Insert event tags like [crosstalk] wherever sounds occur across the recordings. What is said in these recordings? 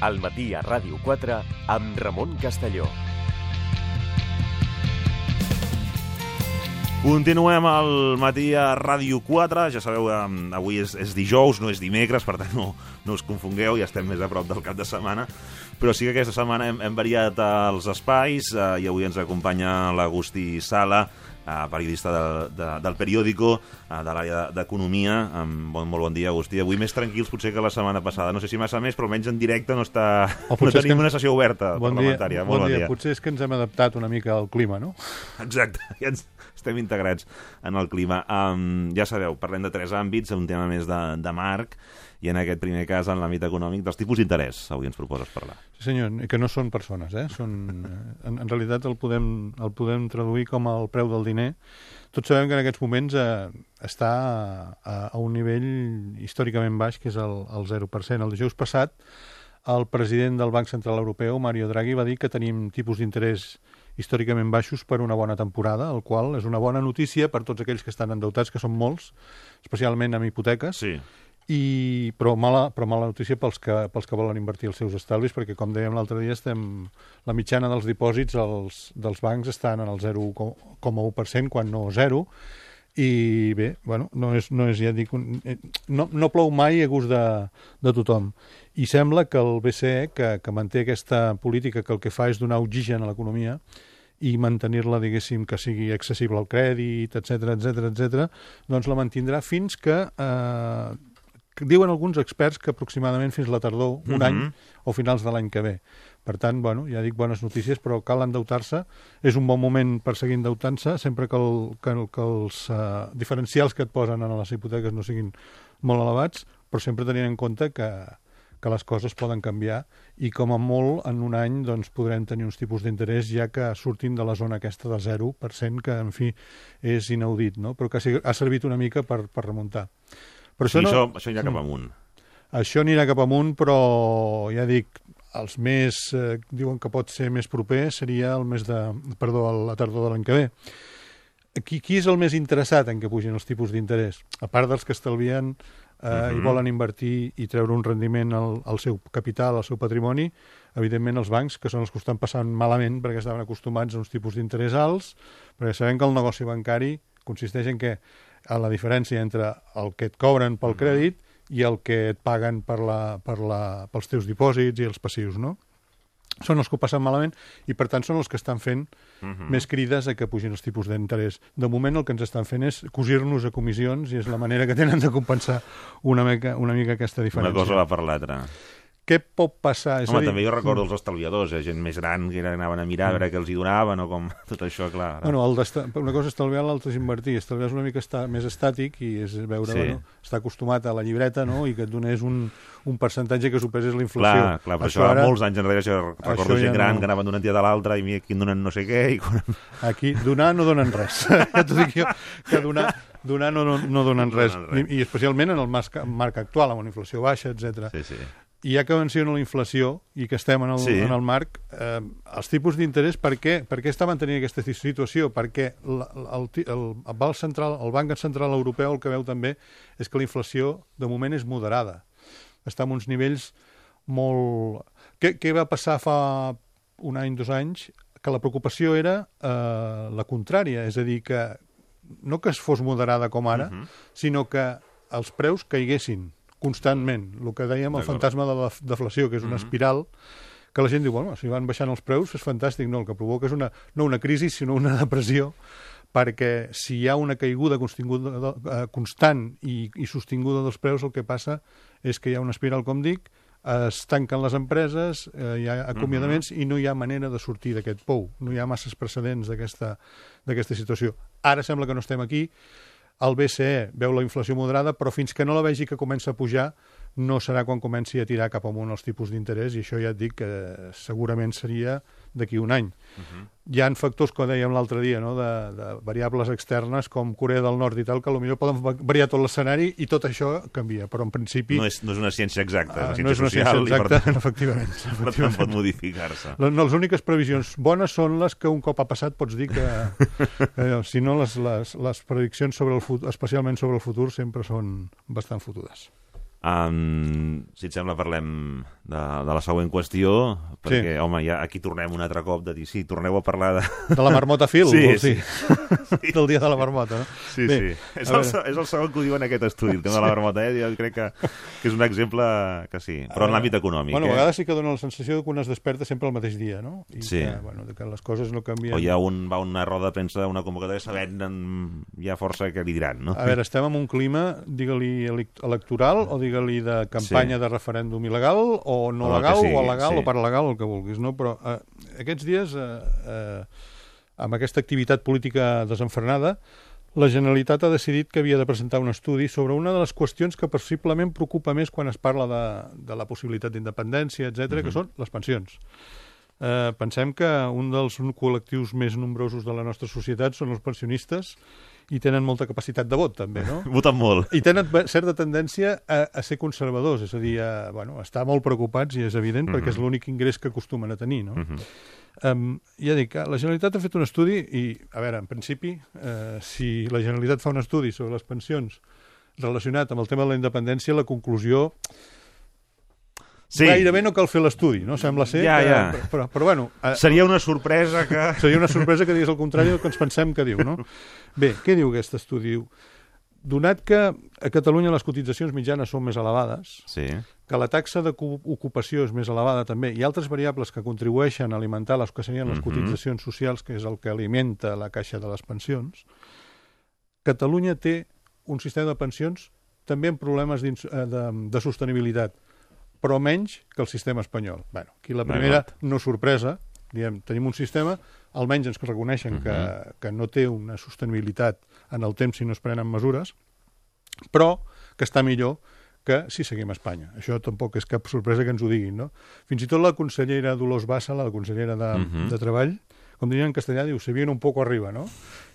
al matí a Ràdio 4 amb Ramon Castelló. Continuem al matí a Ràdio 4. Ja sabeu, avui és, és dijous, no és dimecres, per tant no, no us confongueu, ja estem més a prop del cap de setmana. Però sí que aquesta setmana hem, hem variat els espais eh, i avui ens acompanya l'Agustí Sala, eh, periodista de, de, del periòdico, eh, de l'àrea d'Economia. Bon, molt bon dia, Agustí. Avui més tranquils potser que la setmana passada. No sé si massa més, però almenys en directe no, està... No tenim que- una sessió oberta Bon parlamentària. dia, molt bon dia. Potser és que ens hem adaptat una mica al clima, no? Exacte, [laughs] ja ens estem integrats en el clima. Um, ja sabeu, parlem de tres àmbits, un tema més de, de marc, i en aquest primer cas, en l'àmbit econòmic, dels tipus d'interès. Avui ens proposes parlar. Sí, senyor, que no són persones, eh? Són, eh, en, en realitat el podem, el podem traduir com el preu del diner. Tots sabem que en aquests moments eh, està a, a un nivell històricament baix, que és el, el 0%. El dijous passat, el president del Banc Central Europeu, Mario Draghi, va dir que tenim tipus d'interès històricament baixos per una bona temporada, el qual és una bona notícia per tots aquells que estan endeutats, que són molts, especialment amb hipoteques, Sí, i, però, mala, però mala notícia pels que, pels que volen invertir els seus estalvis, perquè, com dèiem l'altre dia, estem, la mitjana dels dipòsits als, dels bancs estan en el 0,1%, quan no 0, i bé, bueno, no és, no és ja dic, eh, no, no plou mai a gust de, de tothom. I sembla que el BCE, que, que manté aquesta política que el que fa és donar oxigen a l'economia, i mantenir-la, diguéssim, que sigui accessible al crèdit, etc etc etc, doncs la mantindrà fins que, eh, diuen alguns experts que aproximadament fins la tardor, un Mhm. any o finals de l'any que ve. Per tant, bueno, ja dic bones notícies, però cal endeutar-se. És un bon moment per seguir endeutant-se, sempre que, el, que, el- que els eh, diferencials que et posen en les hipoteques no siguin molt elevats, però sempre tenint en compte que, que les coses poden canviar i com a molt en un any doncs, podrem tenir uns tipus d'interès ja que surtin de la zona aquesta del 0%, que en fi és inaudit, no? però que ha servit una mica per, per remuntar. Però això, no, això, això anirà cap amunt. això anirà cap amunt, però ja dic, els més, eh, diuen que pot ser més proper, seria el mes de, perdó, la tardor de l'any que ve. Qui, qui és el més interessat en que pugin els tipus d'interès? A part dels que estalvien eh, uh -huh. i volen invertir i treure un rendiment al, al seu capital, al seu patrimoni, evidentment els bancs, que són els que estan passant malament perquè estaven acostumats a uns tipus d'interès alts, perquè sabem que el negoci bancari consisteix en que a la diferència entre el que et cobren pel crèdit i el que et paguen per la, per la, pels teus dipòsits i els passius, no? Són els que ho passen malament i, per tant, són els que estan fent Mhm. més crides a que pugin els tipus d'interès. De moment el que ens estan fent és cosir-nos a comissions i és la manera que tenen de compensar una mica, una mica aquesta Una diferència. cosa va per l'altra. Què pot passar? És Home, dir, també jo recordo els estalviadors, eh? gent més gran que anaven a mirar a veure què els hi donaven o com... [laughs] Tot això, clar. ara. Bueno, el una cosa és estalviar, l'altra és invertir. Estalviar és una mica està, més estàtic i és veure, Sí. bueno, està acostumat a la llibreta no? i que et donés un, un percentatge que superés la inflació. Clar, clar, però això, ara... molts anys enrere, això, recordo Això ja gent gran no. que anaven d'una entitat a l'altra i mira, aquí donen no sé què, i [laughs] quan... Aquí, donar no donen res. [laughs] ja t'ho dic jo, que donar, donar no, no, no donen No res. donen res. I, I especialment en el marc, marc actual, amb una inflació baixa, etc. Sí, sí. I ja que menciono la inflació i que estem en el, Sí. en el marc, eh, els tipus d'interès, per què, per què està mantenint aquesta situació? Perquè el, el, el, Banc Central, el Banc Central Europeu el que veu també és que la inflació de moment és moderada. Està en uns nivells molt... Què, què va passar fa un any, dos anys? Que la preocupació era eh, la contrària, és a dir, que no que es fos moderada com ara, Mhm. sinó que els preus caiguessin constantment. El que dèiem, el fantasma de la deflació, que és una Mhm. espiral, que la gent diu, bueno, si van baixant els preus és fantàstic. No, el que provoca és una, no una crisi, sinó una depressió, perquè si hi ha una caiguda eh, constant i, i sostinguda dels preus, el que passa és que hi ha una espiral, com dic, es tanquen les empreses, eh, hi ha acomiadaments i no hi ha manera de sortir d'aquest pou. No hi ha masses precedents d'aquesta situació. Ara sembla que no estem aquí, el BCE veu la inflació moderada, però fins que no la vegi que comença a pujar, no serà quan comenci a tirar cap amunt els tipus d'interès, i això ja et dic que segurament seria d'aquí un any. Uh -huh. Hi ha factors, com dèiem l'altre dia, no? de, de variables externes com Corea del Nord i tal, que potser poden va- variar tot l'escenari i tot això canvia, però en principi No és, no és una ciència exacta, una ciència no és una social ciència i per exacta, tant, [laughs] efectivament. [laughs] per tant efectivament. pot modificar-se. No, les úniques previsions bones són les que un cop ha passat pots dir que, que [laughs] si no les, les, les prediccions sobre el futur, especialment sobre el futur sempre són bastant fotudes. Um, si et sembla, parlem de, de la següent qüestió, perquè, sí. home, ja aquí tornem un altre cop de dir, sí, torneu a parlar de... De la marmota fil, Sí, vols sí. dir? [laughs] Del dia de la marmota, no? Sí, Bé, sí. És el, és el segon que ho diu en aquest estudi, el tema de la marmota, eh? Jo crec que, que és un exemple que sí, però en l'àmbit econòmic. Bueno, a eh? vegades sí que dona la sensació que un es desperta sempre el mateix dia, no? I Sí. que, bueno, que les coses no canvien. O hi ha un, va a una roda de premsa, una convocatòria, sabent en, ja força què li diran, no? A veure, estem en un clima, digue-li elec- electoral o digue-li de campanya Sí. de referèndum il·legal o no O legal sigui, o legal sí. o paralegal, el que vulguis, no? Però eh, aquests dies, eh, eh, amb aquesta activitat política desenfrenada, la Generalitat ha decidit que havia de presentar un estudi sobre una de les qüestions que possiblement preocupa més quan es parla de, de la possibilitat d'independència, etc, que són les pensions. Eh, pensem que un dels col·lectius més nombrosos de la nostra societat són els pensionistes i tenen molta capacitat de vot, també, no? [laughs] Voten molt. I tenen certa tendència a, a ser conservadors, és a dir, a, bueno, a estar molt preocupats, i és evident, perquè és l'únic ingrés que acostumen a tenir, no? Mhm. Um, ja dic, la Generalitat ha fet un estudi i, a veure, en principi, eh, si la Generalitat fa un estudi sobre les pensions relacionat amb el tema de la independència, la conclusió Sí, gairebé no cal fer l'estudi, no? Sembla ser Ja, que... ja. Però, però, però bueno, eh, seria una sorpresa que... [laughs] seria una sorpresa que digués el contrari del que ens pensem que diu, no? [laughs] Bé, què diu aquest estudi? Donat que a Catalunya les cotitzacions mitjanes són més elevades, Sí, que la taxa d'ocupació és més elevada també, i altres variables que contribueixen a alimentar les que serien les Mhm. cotitzacions socials, que és el que alimenta la caixa de les pensions, Catalunya té un sistema de pensions també amb problemes eh, de, de sostenibilitat, però menys que el sistema espanyol. Bueno, aquí la primera no sorpresa, diem, tenim un sistema, almenys ens reconeixen que, que no té una sostenibilitat en el temps si no es prenen mesures, però que està millor que si seguim a Espanya. Això tampoc és cap sorpresa que ens ho diguin, no? Fins i tot la consellera Dolors Bassa, la consellera de, Mhm. de Treball, com diuen en castellà, diu, se viene un poco arriba, no?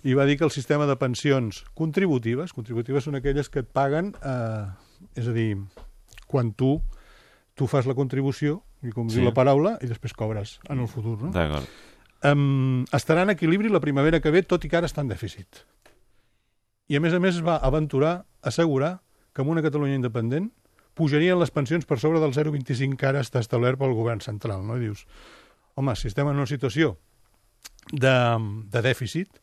I va dir que el sistema de pensions contributives, contributives són aquelles que et paguen, eh, és a dir, quan tu, tu fas la contribució, i com Sí. diu la paraula, i després cobres en el futur, no? d'acord. um, estarà en equilibri la primavera que ve, tot i que ara està en dèficit. I a més a més es va aventurar a assegurar que en una Catalunya independent pujarien les pensions per sobre del 0,25 que ara està establert pel govern central. No? I dius, home, si estem en una situació de, de dèficit,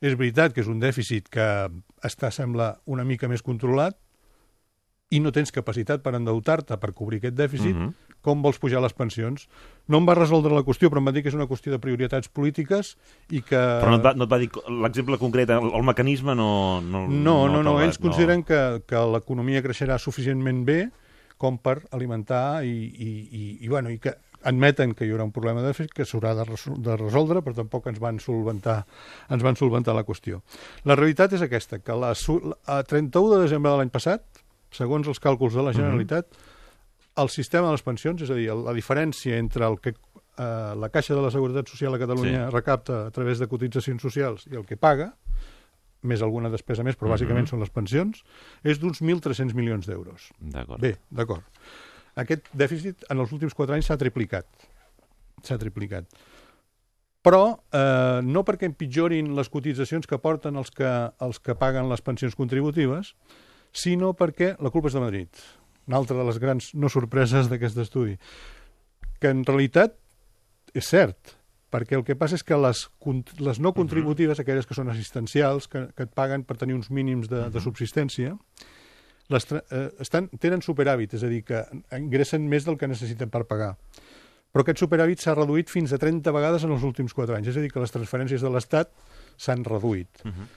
és veritat que és un dèficit que està, sembla, una mica més controlat, i no tens capacitat per endeutar-te per cobrir aquest dèficit, Mhm. com vols pujar les pensions? No em va resoldre la qüestió, però em va dir que és una qüestió de prioritats polítiques i que... Però no et va, no et va dir l'exemple concret, el, el mecanisme no... No, No, no, no, va- ells consideren que, que l'economia creixerà suficientment bé com per alimentar i, i, i, i, bueno, i que admeten que hi haurà un problema de dèficit que s'haurà de, de resoldre, però tampoc ens van solventar ens van solventar la qüestió. La realitat és aquesta, que la, a 31 de desembre de l'any passat, segons els càlculs de la Generalitat, el sistema de les pensions, és a dir, la diferència entre el que eh, la Caixa de la Seguretat Social a Catalunya Sí. recapta a través de cotitzacions socials i el que paga, més alguna despesa més, però bàsicament Mhm. són les pensions, és d'uns 1.300 milions d'euros. D'acord. Bé, d'acord. Aquest dèficit en els últims quatre anys s'ha triplicat. S'ha triplicat. Però eh, no perquè empitjorin les cotitzacions que porten els que, els que paguen les pensions contributives, sinó perquè la culpa és de Madrid. Una altra de les grans no sorpreses d'aquest estudi. Que en realitat és cert, perquè el que passa és que les, les no contributives, aquelles que són assistencials, que, que et paguen per tenir uns mínims de, de subsistència, les, eh, estan, tenen superàvit, és a dir, que ingressen més del que necessiten per pagar. Però aquest superàvit s'ha reduït fins a 30 vegades en els últims 4 anys, és a dir, que les transferències de l'Estat s'han reduït. Uh -huh.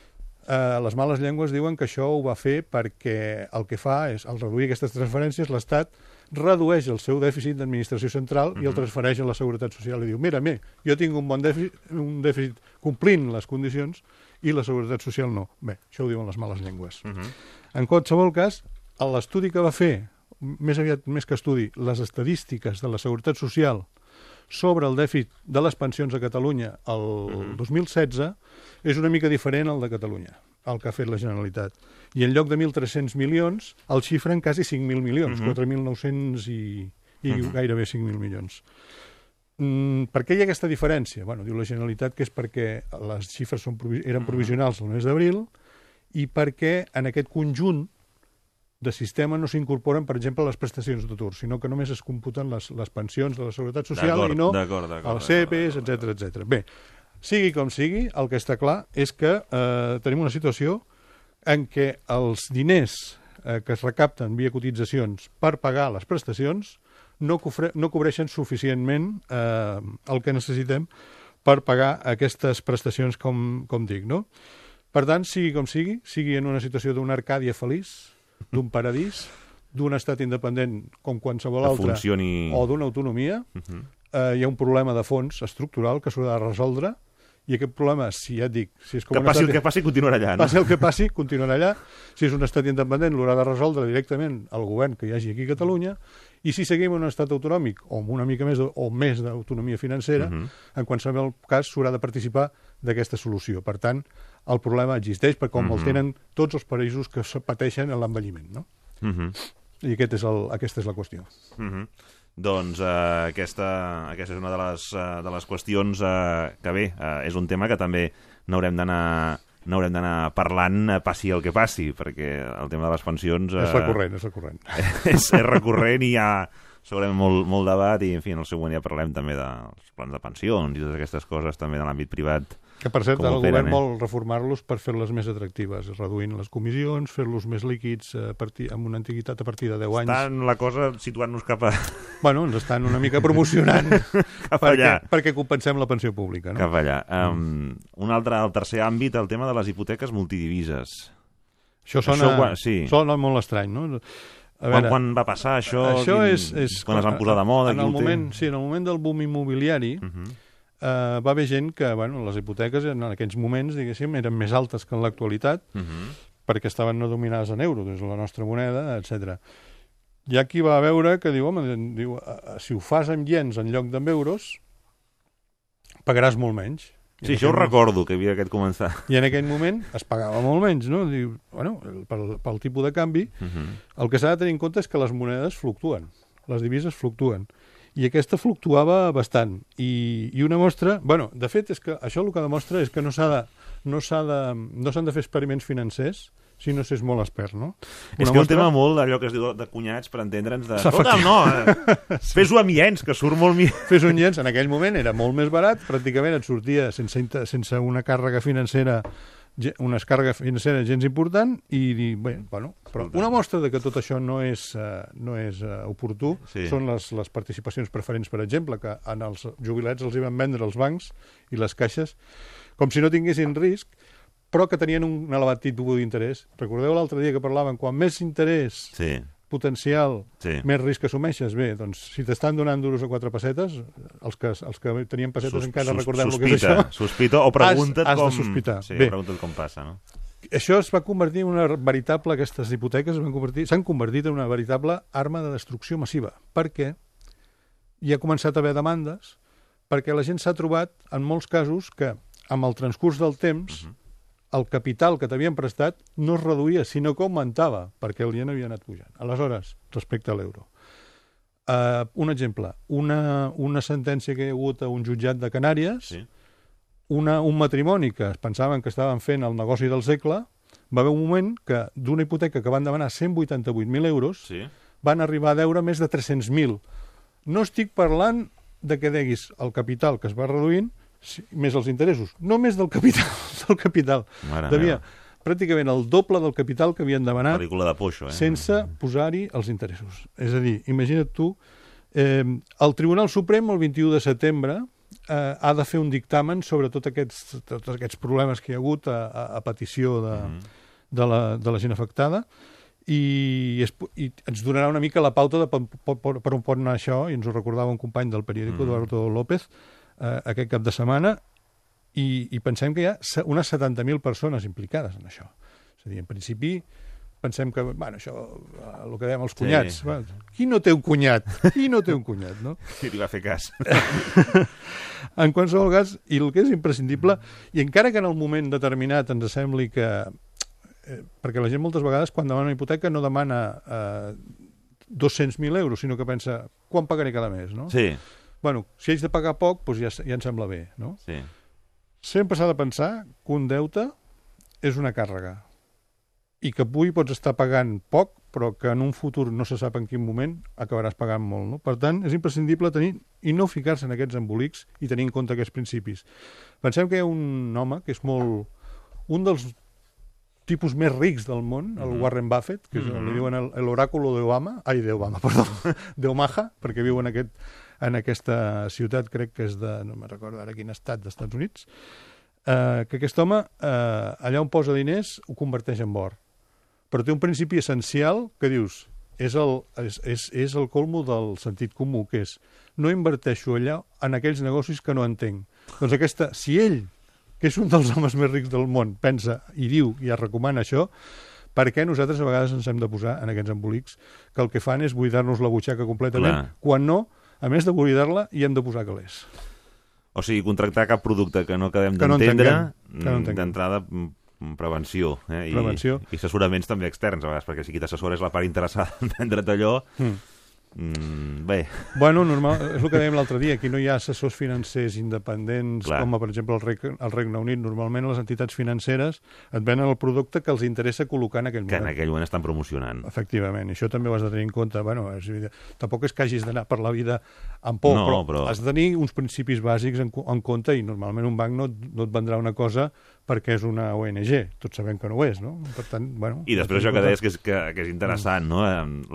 Eh, les males llengües diuen que això ho va fer perquè el que fa és, al reduir aquestes transferències, l'Estat redueix el seu dèficit d'administració central uh -huh. i el transfereix a la Seguretat Social i diu, mira, mira, jo tinc un bon dèficit, un dèficit complint les condicions i la Seguretat Social no. Bé, això ho diuen les males llengües. Uh -huh. En qualsevol cas, l'estudi que va fer, més aviat més que estudi, les estadístiques de la Seguretat Social sobre el dèficit de les pensions a Catalunya el 2016 és una mica diferent al de Catalunya, el que ha fet la Generalitat. I en lloc de 1.300 milions, el xifren quasi 5.000 milions, 4.900 i, i gairebé 5.000 milions. Mm, per què hi ha aquesta diferència? Bueno, diu la Generalitat que és perquè les xifres són, provi- eren provisionals el mes d'abril i perquè en aquest conjunt de sistema no s'incorporen, per exemple, les prestacions d'atur, sinó que només es computen les, les pensions de la Seguretat Social i no els CEPs, etc etc. Bé, sigui com sigui, el que està clar és que eh, tenim una situació en què els diners eh, que es recapten via cotitzacions per pagar les prestacions no, cofre, no cobreixen suficientment eh, el que necessitem per pagar aquestes prestacions, com, com dic, no? Per tant, sigui com sigui, sigui en una situació d'una Arcàdia feliç, d'un paradís, d'un estat independent com qualsevol altre, funcioni- o d'una autonomia, eh, hi ha un problema de fons estructural que s'haurà de resoldre, i aquest problema, si ja et dic, si és com Que passi el estat- que passi, continuarà allà, no? passi el que passi, continuarà allà. Si és un estat independent, l'haurà de resoldre directament el govern que hi hagi aquí a Catalunya, i si seguim un estat autonòmic, o amb una mica més de, o més d'autonomia financera, Mhm. en qualsevol cas s'haurà de participar d'aquesta solució. Per tant, el problema existeix, perquè com Mhm. el tenen tots els països que se pateixen en l'envelliment. No? Mhm. I aquest és el, aquesta és la qüestió. Mhm. Doncs eh, aquesta, aquesta és una de les, eh, de les qüestions eh, que bé, eh, és un tema que també n'haurem d'anar n'haurem d'anar parlant eh, passi el que passi, perquè el tema de les pensions... És recurrent, és recurrent. [laughs] és, és recurrent i hi ha segurament molt, molt debat i, en fi, en el següent ja parlem també dels plans de pensions i totes aquestes coses també de l'àmbit privat. Que, per cert, el govern eh? vol reformar-los per fer-les més atractives, reduint les comissions, fer-los més líquids a partir, amb una antiguitat a partir de 10 anys. Estan la cosa situant-nos cap, a, Bueno, ens estan una mica promocionant [laughs] cap perquè, allà. perquè compensem la pensió pública. No? Cap allà. Um, un altre, el tercer àmbit, el tema de les hipoteques multidivises. Això sona, Això quan- sí. sona molt estrany, no? A Quan, quan va passar això? això Quin- és, és... Quan es van posar de moda? En el moment, sí, en el moment del boom immobiliari Uh -huh. Eh, va haver gent que, bueno, les hipoteques en aquells moments, diguéssim, eren més altes que en l'actualitat Uh -huh. perquè estaven no dominades en euro, des de la nostra moneda, etc. Hi ha qui va veure que diu, home, diu, "Eh, si ho fas en iens en lloc d'en euros, pagaràs molt menys. I Sí, això ho recordo, que havia aquest començar. I en aquell moment es pagava molt menys, no? Diu, bueno, pel, pel tipus de canvi, Uh -huh. el que s'ha de tenir en compte és que les monedes fluctuen, les divises fluctuen. I aquesta fluctuava bastant. I, i una mostra... bueno, de fet, és que això el que demostra és que no s'ha de, no s'ha de, no s'han de fer experiments financers si no s'és molt expert, no? És Una que un mostra- tema molt d'allò que es diu de cunyats, per entendre'ns, de... Escolta, no, eh, [laughs] fes-ho amb iens, que surt molt. Fes un llenç, en aquell moment era molt més barat, pràcticament et sortia sense, sense una càrrega financera una càrrega financera gens important i dir, bé, bueno, però una mostra de que tot això no és, uh, no és uh, oportú Sí. són les, les participacions preferents, per exemple, que en els jubilats els hi van vendre els bancs i les caixes com si no tinguessin risc, però que tenien un elevat tipus d'interès. Recordeu l'altre dia que parlàvem, quan més interès Sí, potencial, sí. més risc assumeixes, bé, doncs si t'estan donant duros a quatre pessetes, els que, els que tenien pessetes Sus- encara sus- recordem el que és sospita, això. Sospita o pregunta't Has- has de com... sospitar. Sí, Bé. pregunta't com passa, no? Això es va convertir en una veritable, aquestes hipoteques s'han convertit en una veritable arma de destrucció massiva, perquè hi ha començat a haver demandes, perquè la gent s'ha trobat, en molts casos, que amb el transcurs del temps, el capital que t'havien prestat no es reduïa, sinó que augmentava, perquè el ien havia anat pujant. Aleshores, respecte a l'euro. Uh, un exemple, una, una sentència que hi ha hagut a un jutjat de Canàries, Sí. una, un matrimoni que es pensaven que estaven fent el negoci del segle, va haver un moment que d'una hipoteca que van demanar 188.000 euros, Sí. van arribar a deure més de 300.000. No estic parlant de que deguis el capital que es va reduint si- més els interessos, no més del capital, [laughs] del capital. Mare Devia meva. pràcticament el doble del capital que havien demanat Pel·lícula de Poixo, eh? sense posar-hi els interessos. És a dir, imagina't tu, eh, el Tribunal Suprem el 21 de setembre eh, ha de fer un dictamen sobre tot aquests, tots aquests problemes que hi ha hagut a, a, a petició de, Mhm. de, la, de la gent afectada i, es, i ens donarà una mica la pauta de per, per, per on pot anar això, i ens ho recordava un company del periòdico, Mhm. Eduardo López, eh, aquest cap de setmana, i, i pensem que hi ha unes 70.000 persones implicades en això. És a dir, en principi, pensem que, bueno, això, eh, el que dèiem els cunyats, sí. va, qui no té un cunyat? Qui no té un cunyat, no? [laughs] Sí, li va fer cas. [laughs] En qualsevol cas, i el que és imprescindible, i encara que en el moment determinat ens sembli que... Eh, perquè la gent moltes vegades, quan demana una hipoteca, no demana eh, 200.000 euros, sinó que pensa, quan pagaré cada mes, no? Sí, Bueno, si haig de pagar poc, doncs ja, ja em sembla bé, no? sí. Sempre s'ha de pensar que un deute és una càrrega i que avui pots estar pagant poc, però que en un futur no se sap en quin moment acabaràs pagant molt. No? Per tant, és imprescindible tenir i no ficar-se en aquests embolics i tenir en compte aquests principis. Pensem que hi ha un home que és molt... un dels tipus més rics del món, el Mhm. Warren Buffett, que és, Mhm. li diuen l'oráculo d'Obama, ai, d'Obama, [laughs] perdó, d'Omaha, perquè viu en, aquest, en aquesta ciutat, crec que és de, no me'n recordo ara quin estat d'Estats Units, eh, que aquest home, eh, allà on posa diners, ho converteix en or. Però té un principi essencial que dius, és el, és, és, és el colmo del sentit comú, que és no inverteixo allà en aquells negocis que no entenc. Doncs aquesta, si ell, que és un dels homes més rics del món, pensa i diu i es recomana això, per què nosaltres a vegades ens hem de posar en aquests embolics que el que fan és buidar-nos la butxaca completament, Clar. quan no, a més de buidar-la, hi hem de posar calés. O sigui, contractar cap producte que no acabem no d'entendre, no mm, entenguem. d'entrada, mm, prevenció. Eh? I, Prevenció. I assessoraments també externs, a vegades, perquè si qui t'assessora és la part interessada [laughs] en vendre't allò... Mm. Mm, bé, Bueno, normal, és el que dèiem l'altre dia, aquí no hi ha assessors financers independents, Clar. com per exemple el Regne, el Regne Unit. Normalment les entitats financeres et venen el producte que els interessa col·locar en aquell que en moment. aquell moment estan promocionant. Efectivament, això també ho has de tenir en compte. Bueno, és, tampoc és que hagis d'anar per la vida amb por, No, però, però- has de tenir uns principis bàsics en, en compte i normalment un banc no, no et vendrà una cosa perquè és una ONG. Tots sabem que no ho és, no? Per tant, bueno... I després això que deies que és, que, que és interessant, no?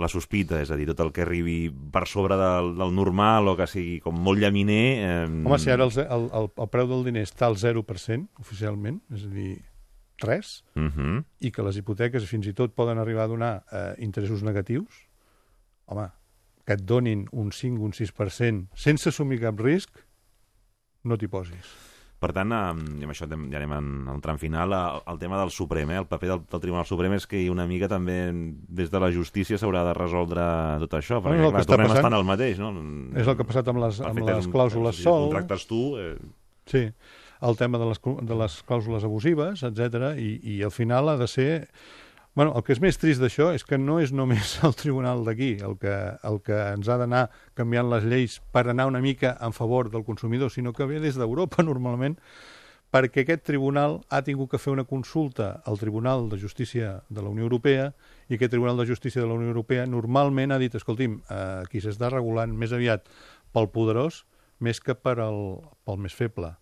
La sospita, és a dir, tot el que arribi per sobre del, del normal o que sigui com molt llaminer... Eh, Home, si ara el, el, el, el preu del diner està al 0% oficialment, és a dir, res, Uh -huh. i que les hipoteques fins i tot poden arribar a donar eh, interessos negatius, home, que et donin un 5, un 6% sense assumir cap risc, no t'hi posis. Per tant, eh, amb això ja anem en el tram final, eh, el tema del Suprem, eh? el paper del, del Tribunal Suprem és que una mica també des de la justícia s'haurà de resoldre tot això, perquè que clar, tornem a passant. estar en el mateix, no? És el que ha passat amb les, amb les clàusules si sol, contractes tu... Eh, sí, el tema de les, de les clàusules abusives, etc i, i al final ha de ser... Bueno, el que és més trist d'això és que no és només el tribunal d'aquí el, que, el que ens ha d'anar canviant les lleis per anar una mica en favor del consumidor, sinó que ve des d'Europa [laughs] normalment perquè aquest tribunal ha tingut que fer una consulta al Tribunal de Justícia de la Unió Europea i aquest Tribunal de Justícia de la Unió Europea normalment ha dit, escolti'm, eh, aquí s'està regulant més aviat pel poderós més que per al, pel més feble.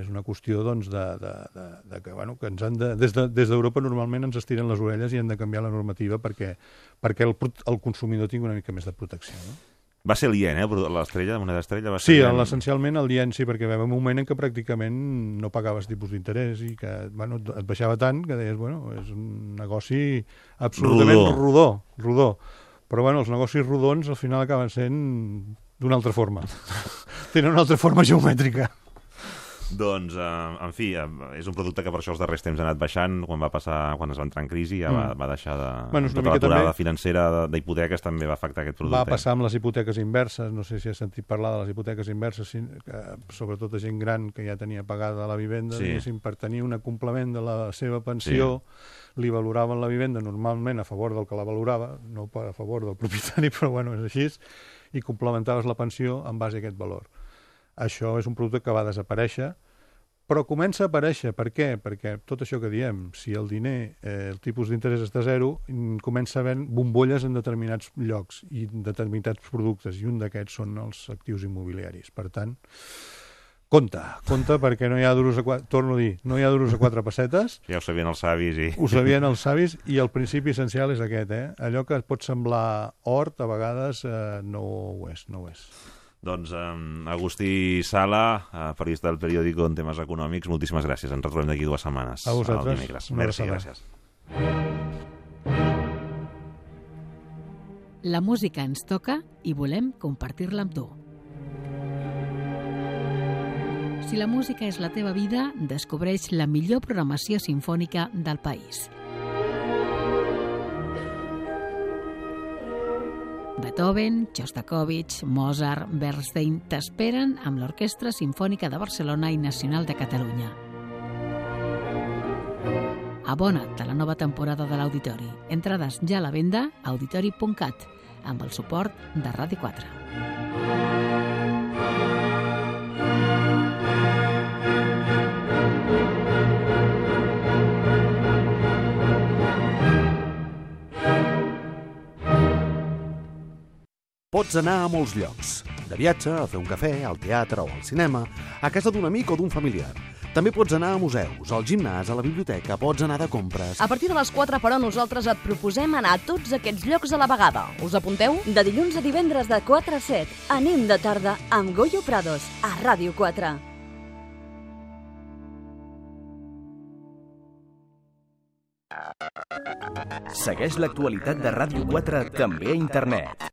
És una qüestió, doncs, de, de, de, de que, bueno, que ens han de, des de- des d'Europa de, normalment ens estiren les orelles i han de canviar la normativa perquè, perquè el, el consumidor tingui una mica més de protecció. No? va ser l'IEN, eh? l'estrella, la moneda estrella va ser Sí, l'IEN. essencialment el ien sí, perquè haver un moment en què pràcticament no pagaves tipus d'interès i que bueno, et baixava tant que deies, bueno, és un negoci absolutament Rodó. rodó, rodó. Però bueno, els negocis rodons al final acaben sent d'una altra forma. [laughs] Tenen una altra forma geomètrica. Doncs, eh, en fi, eh, és un producte que per això els darrers temps ha anat baixant, quan va passar, quan es va entrar en crisi ja va, Mm. va deixar de... Bueno, és una tota l'aturada també- financera d'hipoteques també va afectar aquest producte. Va passar amb les hipoteques inverses, no sé si has sentit parlar de les hipoteques inverses, que, sobretot a gent gran que ja tenia pagada la vivenda, Sí. per tenir un complement de la seva pensió, sí. li valoraven la vivenda normalment a favor del que la valorava, no a favor del propietari, [laughs] però bueno, és així, i complementaves la pensió en base a aquest valor. Això és un producte que va desaparèixer, però comença a aparèixer. Per què? Perquè tot això que diem, si el diner, eh, el tipus d'interès està a zero, mm, comença a haver bombolles en determinats llocs i en determinats productes, i un d'aquests són els actius immobiliaris. Per tant, compte, compte perquè no hi ha duros a quatre, torno a dir, no hi ha duros a quatre [laughs] pessetes, Ja ho sabien els savis i... ho sabien els savis i el principi essencial és aquest, eh? Allò que pot semblar hort, a vegades eh, no ho és, no ho és. Doncs eh, Agustí Sala, eh, periodista del periòdico en temes econòmics, moltíssimes gràcies. Ens retrobem d'aquí dues setmanes. A vosaltres. Una Merci, abraçada. gràcies. La música ens toca i volem compartir-la amb tu. Si la música és la teva vida, descobreix la millor programació sinfònica del país. Beethoven, Shostakovich, Mozart, Bernstein t'esperen amb l'Orquestra Simfònica de Barcelona i Nacional de Catalunya. Abona't a la nova temporada de l'Auditori. Entrades ja a la venda a auditori.cat amb el suport de Ràdio 4. Pots anar a molts llocs. De viatge, a fer un cafè, al teatre o al cinema, a casa d'un amic o d'un familiar. També pots anar a museus, al gimnàs, a la biblioteca, pots anar de compres... A partir de les 4, però, nosaltres et proposem anar a tots aquests llocs a la vegada. Us apunteu? De dilluns a divendres de 4 a 7, anem de tarda amb Goyo Prados, a Ràdio 4. Segueix l'actualitat de Ràdio 4 també a internet.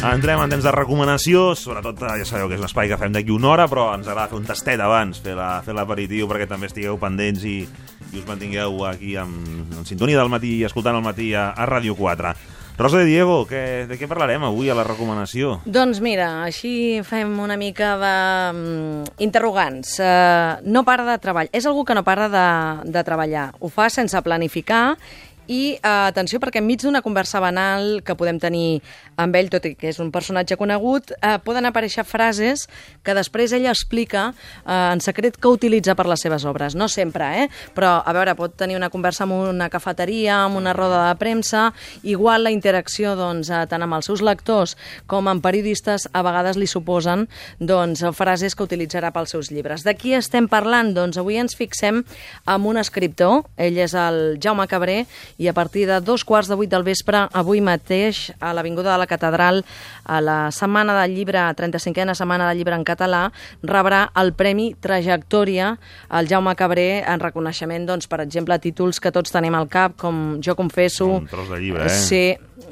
Entrem en temps de recomanació, sobretot eh, ja sabeu que és l'espai que fem d'aquí una hora, però ens agrada fer un tastet abans, fer la- l'aperitiu perquè també estigueu pendents i, i us mantingueu aquí en, en sintonia del matí, escoltant el matí a, a Ràdio 4. Rosa de Diego, que, de què parlarem avui a la recomanació? Doncs mira, així fem una mica de mm. Uh, no para de treballar. És algú que no para de, de treballar. Ho fa sense planificar i uh, atenció perquè enmig d'una conversa banal que podem tenir amb ell, tot i que és un personatge conegut, uh, poden aparèixer frases que després ella explica uh, en secret que utilitza per les seves obres. No sempre, eh? Però, a veure, pot tenir una conversa amb una cafeteria, amb una roda de premsa, igual la interacció doncs, eh, tant amb els seus lectors com amb periodistes a vegades li suposen doncs, frases que utilitzarà pels seus llibres. De qui estem parlant? Doncs avui ens fixem en un escriptor, ell és el Jaume Cabré, i a partir de dos quarts de vuit del vespre, avui mateix, a l'Avinguda de la Catedral, a la Setmana del Llibre, 35a Setmana del Llibre en català, rebrà el Premi Trajectòria al Jaume Cabré en reconeixement, doncs, per exemple, a títols que tots tenim al cap, com Jo confesso... Un tros de llibre, eh? Sí,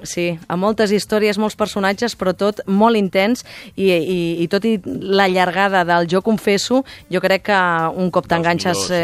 sí, amb moltes històries, molts personatges, però tot molt intens i, i, i tot i la llargada del Jo confesso, jo crec que un cop t'enganxes sí,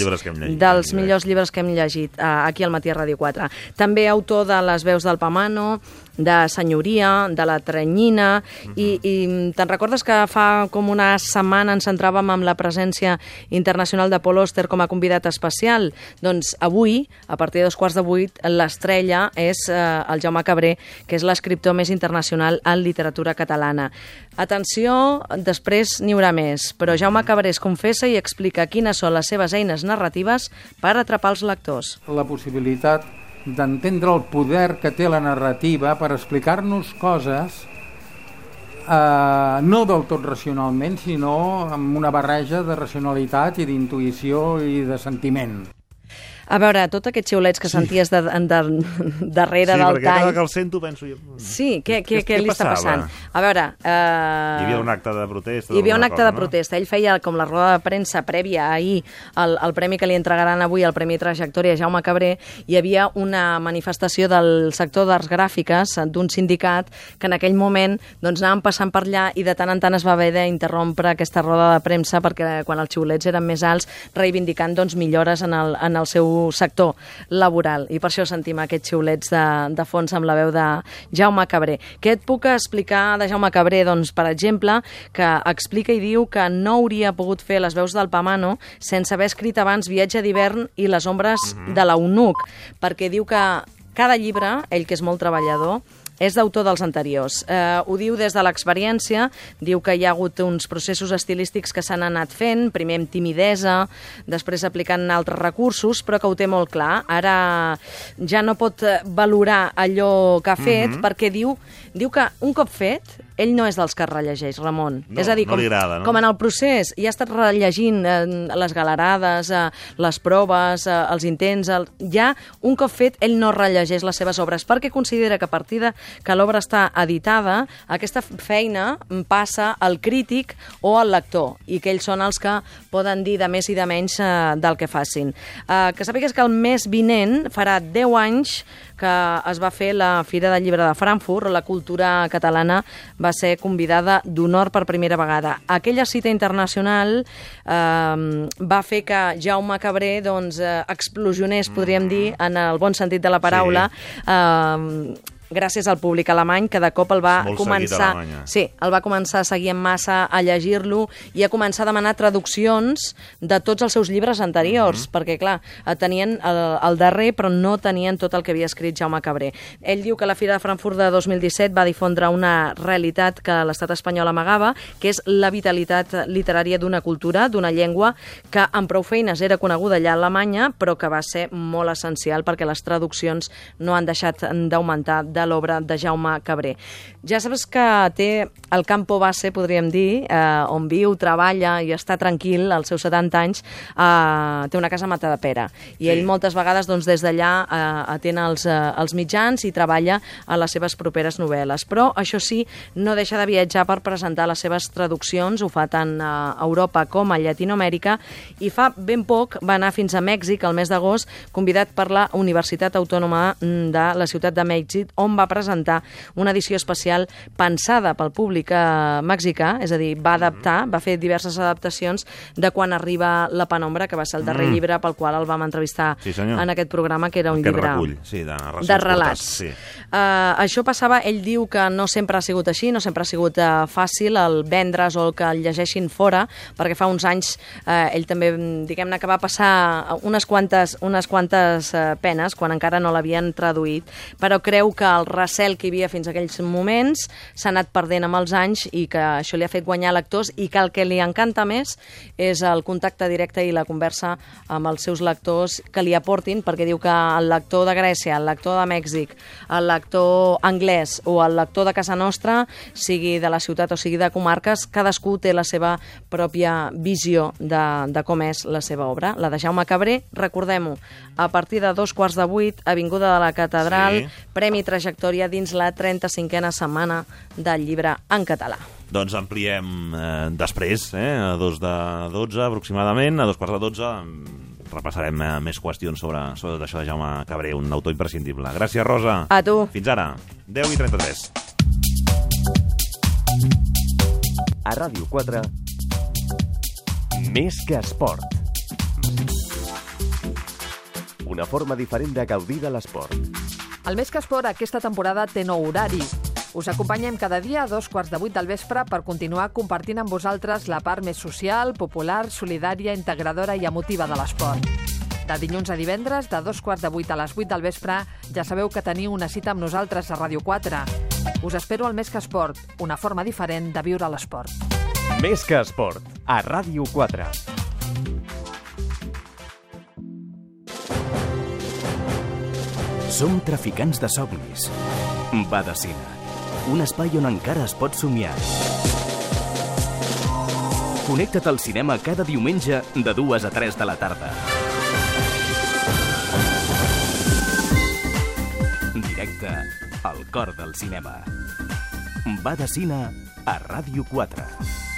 llibres que hem llegit, dels eh? millors llibres que hem llegit eh, aquí al Matí a Ràdio 4. També autor de Les veus del Pamano, de Senyoria, de La Trenyina, i, i te'n recordes que fa com una setmana ens centràvem amb la presència internacional de Paul Oster com a convidat especial? Doncs avui, a partir de dos quarts de vuit, l'estrella és eh, el Jaume Cabré, que és l'escriptor més internacional en literatura catalana. Atenció, després n'hi haurà més, però Jaume Cabré es confessa i explica quines són les seves eines narratives per atrapar els lectors. la possibilitat d'entendre el poder que té la narrativa per explicar-nos coses eh, no del tot racionalment, sinó amb una barreja de racionalitat i d'intuïció i de sentiment. A veure, tots aquests xiulets que senties de, de, de, [laughs] darrere sí, del perquè cada tall... vegada que el sento penso... Jo... Sí, què, què, Què- què, què li està passava? passant? A veure... Eh... Hi havia un acte de protesta. Hi havia un acte de cosa, no? protesta. Ell feia com la roda de premsa prèvia ahir al, al premi que li entregaran avui, el Premi Trajectòria Jaume Cabré, hi havia una manifestació del sector d'arts gràfiques d'un sindicat que en aquell moment doncs, anaven passant per allà i de tant en tant es va haver d'interrompre aquesta roda de premsa perquè quan els xiulets eren més alts reivindicant doncs, millores en el, en el seu sector laboral. I per això sentim aquests xiulets de, de fons amb la veu de Jaume Cabré. Què et puc explicar de Jaume Cabré? Doncs, per exemple, que explica i diu que no hauria pogut fer les veus del Pamano sense haver escrit abans Viatge d'hivern i les ombres de l'Eunuc, perquè diu que cada llibre, ell que és molt treballador, és d'autor dels anteriors. Eh, ho diu des de l'experiència, diu que hi ha hagut uns processos estilístics que s'han anat fent, primer amb timidesa, després aplicant altres recursos, però que ho té molt clar. Ara ja no pot eh, valorar allò que ha fet, Mhm. perquè diu, diu que un cop fet, ell no és dels que es rellegeix, Ramon. No, és a dir, no com, li agrada, no? com en el procés, i ha estat rellegint eh, les galerades, eh, les proves, eh, els intents, el... ja un cop fet, ell no rellegeix les seves obres, perquè considera que a partir de que l'obra està editada, aquesta feina passa al crític o al lector, i que ells són els que poden dir de més i de menys eh, del que facin. Eh, que sàpigues que el mes vinent farà 10 anys que es va fer la Fira del Llibre de Frankfurt, la cultura catalana va ser convidada d'honor per primera vegada. Aquella cita internacional eh, va fer que Jaume Cabré doncs, eh, explosionés, podríem dir, en el bon sentit de la paraula, sí. eh, gràcies al públic alemany, que de cop el va Molt començar... Sí, el va començar a seguir en massa, a llegir-lo i a començar a demanar traduccions de tots els seus llibres anteriors, perquè, clar, eh, tenien el, el darrer, però no tenien tot el que havia escrit Jaume Cabré. Ell diu que la Fira de Frankfurt de 2017 va difondre una realitat que l'estat espanyol amagava, que és la vitalitat literària d'una cultura, d'una llengua, que amb prou feines era coneguda allà a Alemanya, però que va ser molt essencial perquè les traduccions no han deixat d'augmentar de l'obra de Jaume Cabré. Ja saps que té el campo base, podríem dir, eh, on viu, treballa i està tranquil als seus 70 anys, eh, té una casa a Matadepera. I Sí. ell moltes vegades doncs, des d'allà eh, atén els, eh, els mitjans i treballa a les seves properes novel·les. Però, això sí, no deixa de viatjar per presentar les seves traduccions, ho fa tant a Europa com a Llatinoamèrica, i fa ben poc va anar fins a Mèxic el mes d'agost, convidat per la Universitat Autònoma mm, de la ciutat de Mèxic, on va presentar una edició especial pensada pel públic eh, mexicà, és a dir, va adaptar, va fer diverses adaptacions de quan arriba La Penombra, que va ser el darrer Mm. llibre pel qual el vam entrevistar Sí, senyor. en aquest programa, que era un Aquest llibre recull, sí, de de relats. curtes, sí. Uh, això passava, ell diu que no sempre ha sigut així, no sempre ha sigut uh, fàcil el vendre's o el que el llegeixin fora, perquè fa uns anys uh, ell també, diguem-ne, que va passar unes quantes, unes quantes uh, penes quan encara no l'havien traduït, però creu que el recel que hi havia fins a aquells moments s'ha anat perdent amb els anys i que això li ha fet guanyar lectors i que el que li encanta més és el contacte directe i la conversa amb els seus lectors que li aportin, perquè diu que el lector de Grècia, el lector de Mèxic, el lector anglès o el lector de casa nostra, sigui de la ciutat o sigui de comarques, cadascú té la seva pròpia visió de, de com és la seva obra. La de Jaume Cabré, recordem-ho, a partir de dos quarts de vuit, Avinguda de la Catedral, Sí. Premi Trajectòria dins la 35a setmana del llibre en català. Doncs ampliem eh, després, eh, a dos de 12 aproximadament, a dos quarts de 12 mm, repassarem eh, més qüestions sobre, sobre tot això de Jaume Cabré, un autor imprescindible. Gràcies, Rosa. A tu. Fins ara. 10 i 33. A Ràdio 4, més que esport. Una forma diferent de gaudir de l'esport. El Més que Esport aquesta temporada té nou horari. Us acompanyem cada dia a dos quarts de vuit del vespre per continuar compartint amb vosaltres la part més social, popular, solidària, integradora i emotiva de l'esport. De dilluns a divendres, de dos quarts de vuit a les vuit del vespre, ja sabeu que teniu una cita amb nosaltres a Ràdio 4. Us espero al Més que Esport, una forma diferent de viure l'esport. Més que esport. A Ràdio 4. Som traficants de somnis. Badacina. Un espai on encara es pot somiar. Connecta't al cinema cada diumenge de 2 a 3 de la tarda. Directe al cor del cinema. Badacina a Ràdio 4.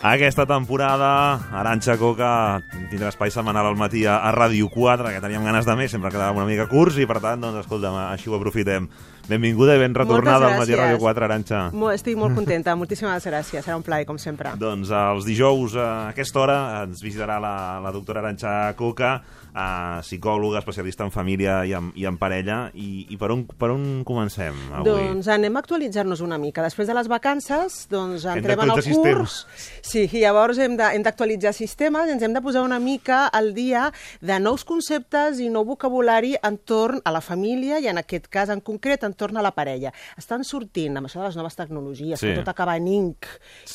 Aquesta temporada, Aranxa Coca tindrà espai setmanal al matí a, Ràdio 4, que teníem ganes de més, sempre quedàvem una mica curts, i per tant, doncs, escolta'm, així ho aprofitem. Benvinguda i ben retornada al matí a Ràdio 4, Aranxa. Estic molt contenta, moltíssimes gràcies, serà un plaer, com sempre. Doncs els dijous a aquesta hora ens visitarà la, la doctora Aranxa Coca, eh, psicòloga, especialista en família i en, i en parella, i, i per, on, per on comencem avui? Doncs anem a actualitzar-nos una mica. Després de les vacances, doncs entrem en el curs. Sí, i llavors hem d'actualitzar sistemes, ens hem de posar una mica al dia de nous conceptes i nou vocabulari entorn a la família i en aquest cas en concret entorn a la parella. Estan sortint amb això de les noves tecnologies, Sí. que tot acaba en inc,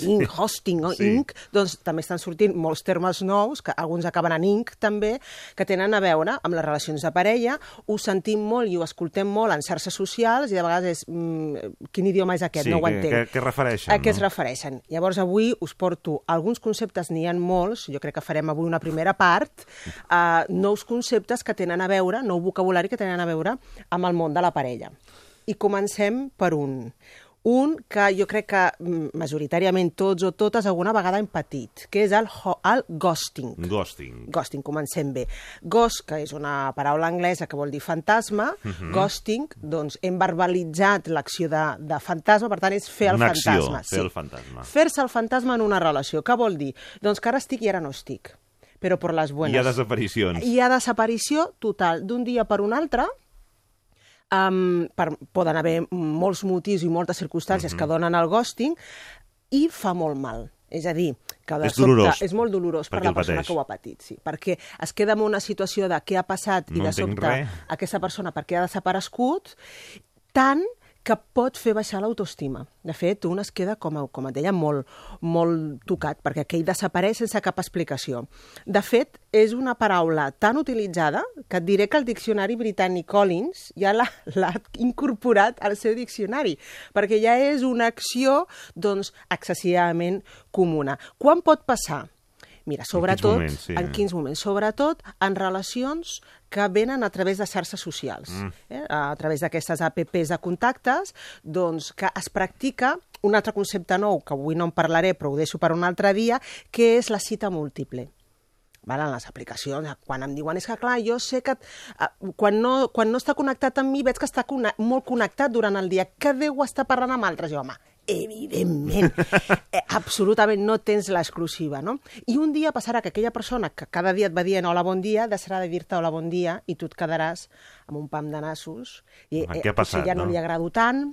inc, hosting, o Sí. inc, doncs també estan sortint molts termes nous, que alguns acaben en inc també, que tenen a veure amb les relacions de parella, ho sentim molt i ho escoltem molt en xarxes socials i de vegades és, mm, quin idioma és aquest, Sí, no ho entenc. què- què refereixen, A què es no? refereixen. Llavors avui us porto alguns conceptes, n'hi ha molts, jo crec que farem avui una primera part, uh, nous conceptes que tenen a veure, nou vocabulari que tenen a veure amb el món de la parella. I comencem per un. Un que jo crec que mm, majoritàriament tots o totes alguna vegada hem patit, que és el, el ghosting. Ghosting. Ghosting, comencem bé. Ghost, que és una paraula anglesa que vol dir fantasma, Mhm. ghosting, doncs hem verbalitzat l'acció de, de fantasma, per tant és fer el Una acció, fantasma. fer el fantasma. Fer-se el fantasma en una relació. Què vol dir? Doncs que ara estic i ara no estic, però per les buenas. Hi ha desaparicions. Hi ha desaparició total d'un dia per un altre, um, per, poden haver molts motius i moltes circumstàncies Mhm. que donen el ghosting, i fa molt mal. És a dir, que de És sobte dolorós. és molt dolorós per Perquè la persona pateix. que ho ha patit, sí, perquè es queda en una situació de què ha passat i No de entenc sobte res. aquesta persona per què ha desaparegut, tant que pot fer baixar l'autoestima. De fet, un es queda, com, com et deia, molt, molt tocat, perquè aquell desapareix sense cap explicació. De fet, és una paraula tan utilitzada que et diré que el diccionari britànic Collins ja l'ha incorporat al seu diccionari, perquè ja és una acció doncs, excessivament comuna. Quan pot passar? Mira, sobretot, moments, sí. en quins moments? Sobretot en relacions que venen a través de xarxes socials. Mm. Eh? A través d'aquestes apps de contactes, doncs, que es practica un altre concepte nou, que avui no en parlaré, però ho deixo per un altre dia, que és la cita múltiple. Val, en les aplicacions, quan em diuen és que clar, jo sé que eh, quan no, quan no està connectat amb mi veig que està conne molt connectat durant el dia, que deu estar parlant amb altres? Jo, home, evidentment, [laughs] eh, absolutament no tens l'exclusiva, no? I un dia passarà que aquella persona que cada dia et va dient hola, bon dia, deixarà de dir-te hola, bon dia, i tu et quedaràs amb un pam de nassos. I, Home, què ha passat, ja no, no? li agrado tant,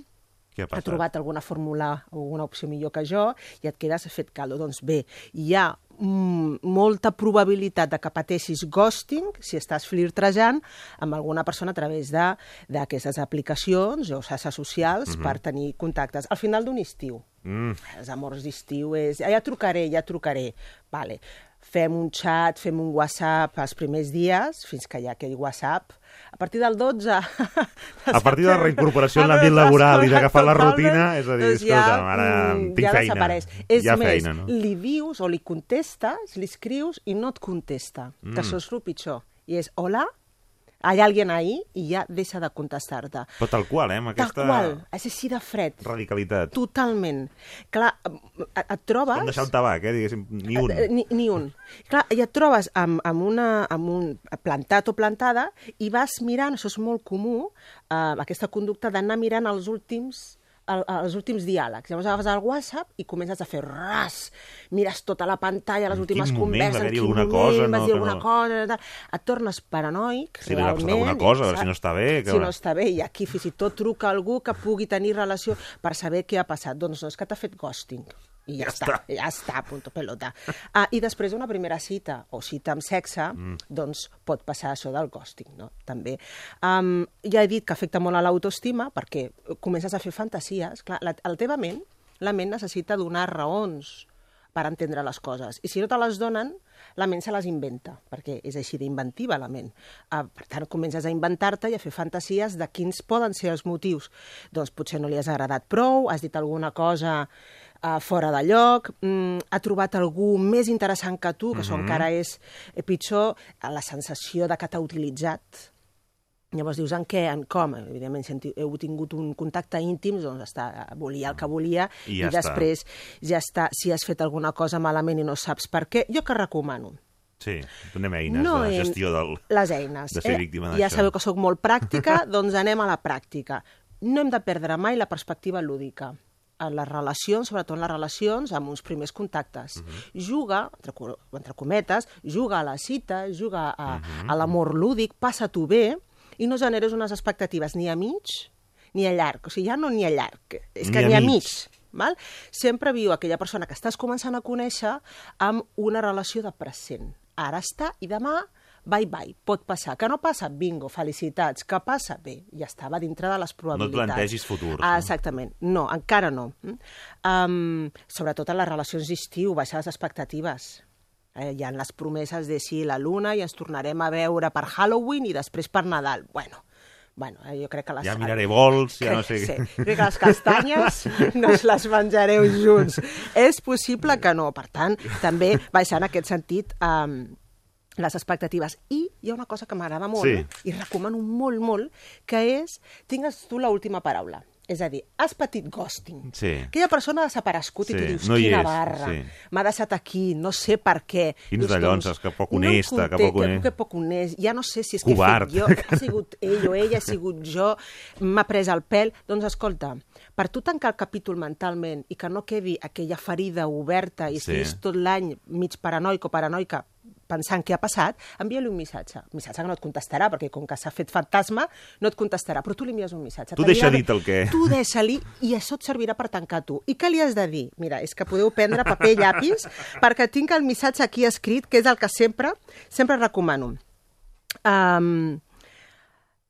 Què ha ha passat? trobat alguna fórmula o alguna opció millor que jo i et quedes fet caldo. Doncs bé, hi ha molta probabilitat de que pateixis ghosting si estàs flirtrejant amb alguna persona a través de- d'aquestes aplicacions o xarxes socials Mhm. per tenir contactes. Al final d'un estiu, Mm. els amors d'estiu és... "Ah, Ja trucaré, ja trucaré. Vale. Fem un xat, fem un WhatsApp els primers dies, fins que hi ha aquell WhatsApp. A partir del 12... [laughs] A partir de la reincorporació en l'àmbit laboral i d'agafar la rutina, és a dir, doncs escolta, ara mm, tinc ja feina. desapareix. És ha més, feina, no? li dius o li contestes, li escrius i no et contesta, Mm. que això és el pitjor. I és, hola, hay alguien ahí, i ja deixa de contestar-te. Però tal qual, eh? Amb aquesta Tal qual, és així de fred. radicalitat. Totalment. Clar, et, et trobes... Com deixar el tabac, eh? Diguéssim, ni un. Eh, Ni, ni un. Clar, i et trobes amb, amb, una, amb un plantat o plantada i vas mirant, això és molt comú, eh, aquesta conducta d'anar mirant els últims el, els últims diàlegs. Llavors agafes el WhatsApp i comences a fer ras. Mires tota la pantalla, les En últimes converses, en quin alguna moment cosa, vas no, dir alguna no- cosa... Tal. Et tornes paranoic, Si li ha passat alguna realment, cosa, a veure si no està bé, que Si no està bé, i aquí fins i tot truca algú que pugui tenir relació per saber què ha passat. Doncs no, és que t'ha fet ghosting. I ja, Ja està, està. ja està, punto pelota. Ah, I després una primera cita, o cita amb sexe, Mm. doncs pot passar això del ghosting, no? També. Um, ja he dit que afecta molt a l'autoestima, perquè comences a fer fantasies. Clar, la, la teva ment, la ment necessita donar raons per entendre les coses. I si no te les donen, la ment se les inventa, perquè és així d'inventiva la ment. Uh, per tant, comences a inventar-te i a fer fantasies de quins poden ser els motius. Doncs potser no li has agradat prou, has dit alguna cosa uh, fora de lloc, mm, ha trobat algú més interessant que tu, que això Mhm. encara és eh, pitjor, eh, la sensació de que t'ha utilitzat, Llavors dius en què, en com? Evidentment, si heu tingut un contacte íntim, doncs està, volia el que volia I ja i està. després ja està. Si has fet alguna cosa malament i no saps per què, jo que recomano? Sí, donem eines No de gestió del... Les eines. de ser eh? víctima Ja d'això. sabeu que sóc molt pràctica, doncs anem a la pràctica. No hem de perdre mai la perspectiva lúdica en les relacions, sobretot en les relacions amb uns primers contactes. Mhm. Juga, entre, entre cometes, juga a la cita, juga a, Mhm. a l'amor lúdic, passa-t'ho bé, i no generes unes expectatives ni a mig ni a llarg. O sigui, ja no ni a llarg, és que Ni a ni a mig. mig. Val? Sempre viu aquella persona que estàs començant a conèixer amb una relació de present. ara està i demà bye bye, pot passar. Que no passa? Bingo, felicitats. Que passa? Bé, ja estava dintre de les No et probabilitats. plantegis futur. Ah, exactament. No, encara no. Um, sobretot en les relacions d'estiu, baixar les expectatives. Eh, hi ha les promeses de sí, la luna, i ens tornarem a veure per Halloween i després per Nadal. Bueno, bueno eh, jo crec que les... Ja miraré vols, ja no sé [laughs] Sí, crec que les castanyes [laughs] no us les menjareu junts. És possible que no. Per tant, també baixar en aquest sentit um, les expectatives. I hi ha una cosa que m'agrada molt Sí. i recomano molt, molt, que és tingues tu l'última paraula. És a dir, has patit ghosting. Sí. Aquella persona ha desaparegut i Sí, tu dius, no quina és, barra, sí. m'ha deixat aquí, no sé per què. Quins Dius, dallons, doncs, que poc no honesta, que conté- poc honest. Que poc honest, ja no sé si és Covard. que he fet jo, ha sigut ell o ella, ha sigut jo, m'ha pres el pèl. Doncs escolta, per tu tancar el capítol mentalment i que no quedi aquella ferida oberta i Sí. estiguis tot l'any mig paranoic o paranoica pensant què ha passat, envia-li un missatge. Un missatge que no et contestarà, perquè com que s'ha fet fantasma, no et contestarà, però tu li envies un missatge. Tu deixa dit el què. Tu deixa-li i això et servirà per tancar tu. I què li has de dir? Mira, és que podeu prendre paper i llapis perquè tinc el missatge aquí escrit, que és el que sempre, sempre recomano. Um,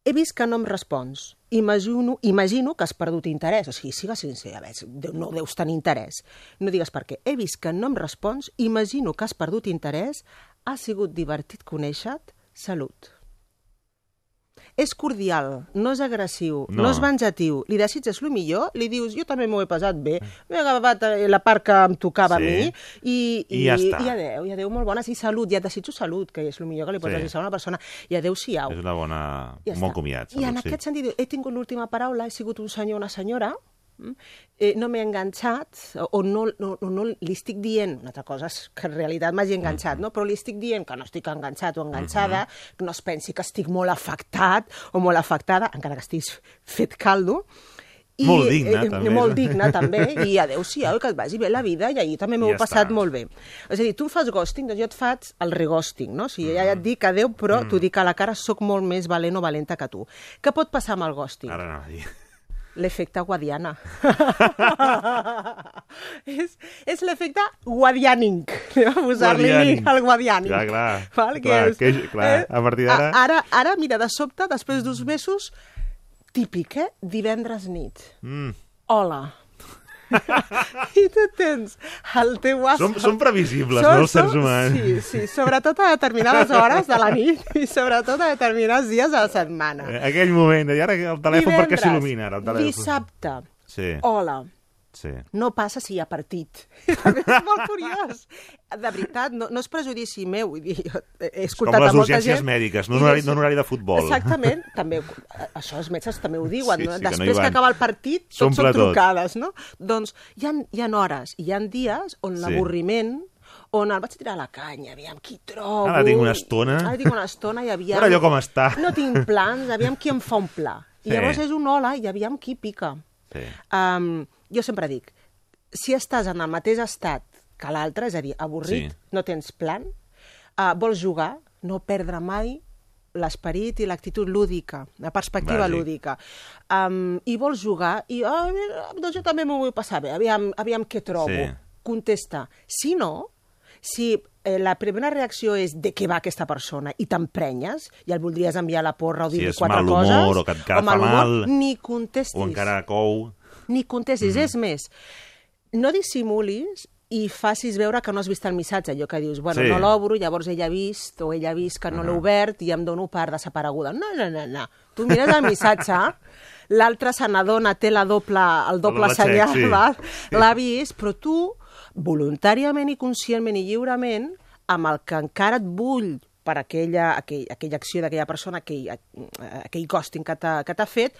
he vist que no em respons. Imagino, imagino que has perdut interès. O sigui, sigues sincer, a veure, no deus tenir interès. No digues per què. He vist que no em respons, imagino que has perdut interès, ha sigut divertit conèixer-te, salut. És cordial, no és agressiu, no, No. és venjatiu, li desitges el millor, li dius, jo també m'ho he passat bé, m'he agafat eh, la part que em tocava Sí. a mi, i, I ja està. i adeu, i adeu, molt bones, i salut, i et desitjo salut, que és el millor que li pots Sí. desitjar a una persona, i adeu-siau. És una bona... Ja molt comiat. I en salut, sí. aquest sentit, he tingut l'última paraula, he sigut un senyor o una senyora, eh, no m'he enganxat, o, no, no, no, no li estic dient, una altra cosa és que en realitat m'hagi enganxat, Mhm. no? però li estic dient que no estic enganxat o enganxada, que no es pensi que estic molt afectat o molt afectada, encara que estiguis fet caldo, i, Molt digne, també. Molt digne, també, i adeu-siau, que et vagi bé la vida, i ahir també m'ho Ja he passat està. molt bé. És a dir, tu em fas ghosting, doncs jo et faig el reghosting, no? O sigui, ja et dic adeu, però t'ho dic a la cara, sóc molt més valent o valenta que tu. Què pot passar amb el ghosting? Ara no. L'efecte guadiana. [laughs] és és l'efecte guadianing. [laughs] Anem a posar-li al guadianing. Clar, clar. Val, Clar, és, que- clar, a partir d'ara- Ara, ara, mira, de sobte, després d'uns mesos, típic, eh? Divendres nit. Mm. Hola. [laughs] I tu tens el teu WhatsApp... Som, som previsibles, no, els éssers humans? Sí, sí, sobretot a determinades hores de la nit i sobretot a determinats dies de la setmana. Eh, Aquell moment, i ara el telèfon Divendres, s'il·lumina, ara, el telèfon? Dissabte, Sí, hola. Sí. No passa si hi ha partit. [laughs] És molt curiós. De veritat, no, no és prejudici meu. Vull dir, jo he És com escoltat les urgències gent... mèdiques, no horari, dius- no en horari de futbol. Exactament, també, això els metges també ho diuen, Sí, no? sí, que no després que, acaba el partit, tot S'omple són tot. trucades, no? Doncs hi ha, hi ha hores hi ha dies on Sí. l'avorriment on el vaig tirar a la canya, aviam qui trobo... Ara tinc una estona. Ara tinc una estona i aviam... Veure allò com està. No tinc plans, aviam qui em fa un pla. I Sí. llavors és un hola i aviam qui pica. Sí. Um, jo sempre dic, si estàs en el mateix estat que l'altre, és a dir, avorrit, Sí. no tens plan, uh, vols jugar, no perdre mai l'esperit i l'actitud lúdica, la perspectiva Bàsic. lúdica. Um, I vols jugar, i mira, doncs jo també m'ho vull passar bé, aviam, aviam què trobo. Sí. Contesta. Si no, si eh, la primera reacció és de què va aquesta persona i t'emprenyes i el voldries enviar a la porra o Si dir-li és quatre mal coses... humor o que encara o mal fa humor, mal, ni contestis O encara cou. Ni contestis. Mm. És més, no dissimulis i facis veure que no has vist el missatge, allò que dius, bueno, Sí. no l'obro, llavors ella ha vist o ella ha vist que no l'he Ahà. obert i em dono per desapareguda. No, no, no, no. Tu mires el missatge, [laughs] l'altre se n'adona, té la doble, el doble check, senyal, sí. l'ha vist, però tu, voluntàriament i conscientment i lliurement, amb el que encara et bull per aquella, aquell, aquella acció d'aquella persona, aquell, aquell ghosting que t'ha fet,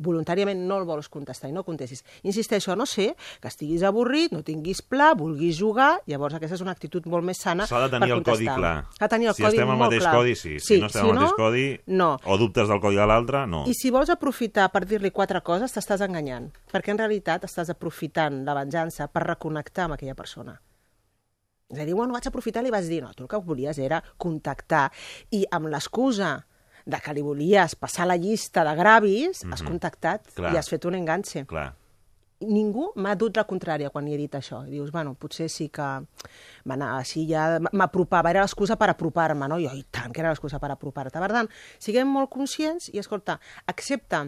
voluntàriament no el vols contestar i no contestis. Insisteixo, no ser que estiguis avorrit, no tinguis pla, vulguis jugar, llavors aquesta és una actitud molt més sana S'ha de tenir el codi clar. Ha de tenir el si codi estem al mateix clar. codi, sí. Si no estem al mateix codi, no. o dubtes del codi de l'altre, no. I si vols aprofitar per dir-li quatre coses, t'estàs enganyant. Perquè en realitat estàs aprofitant la venjança per reconnectar amb aquella persona. És a dir, bueno, vaig aprofitar i li vas dir, no, tu el que volies era contactar. I amb l'excusa de que li volies passar la llista de gravis, has Mhm. contactat Clar. i has fet un enganxe. Clar. ningú m'ha dut la contrària quan li he dit això. I dius, bueno, potser sí que... Va anar, així ja m'apropava, era l'excusa per apropar-me, no? Jo, i tant, que era l'excusa per apropar-te. Per tant, siguem molt conscients i, escolta, accepta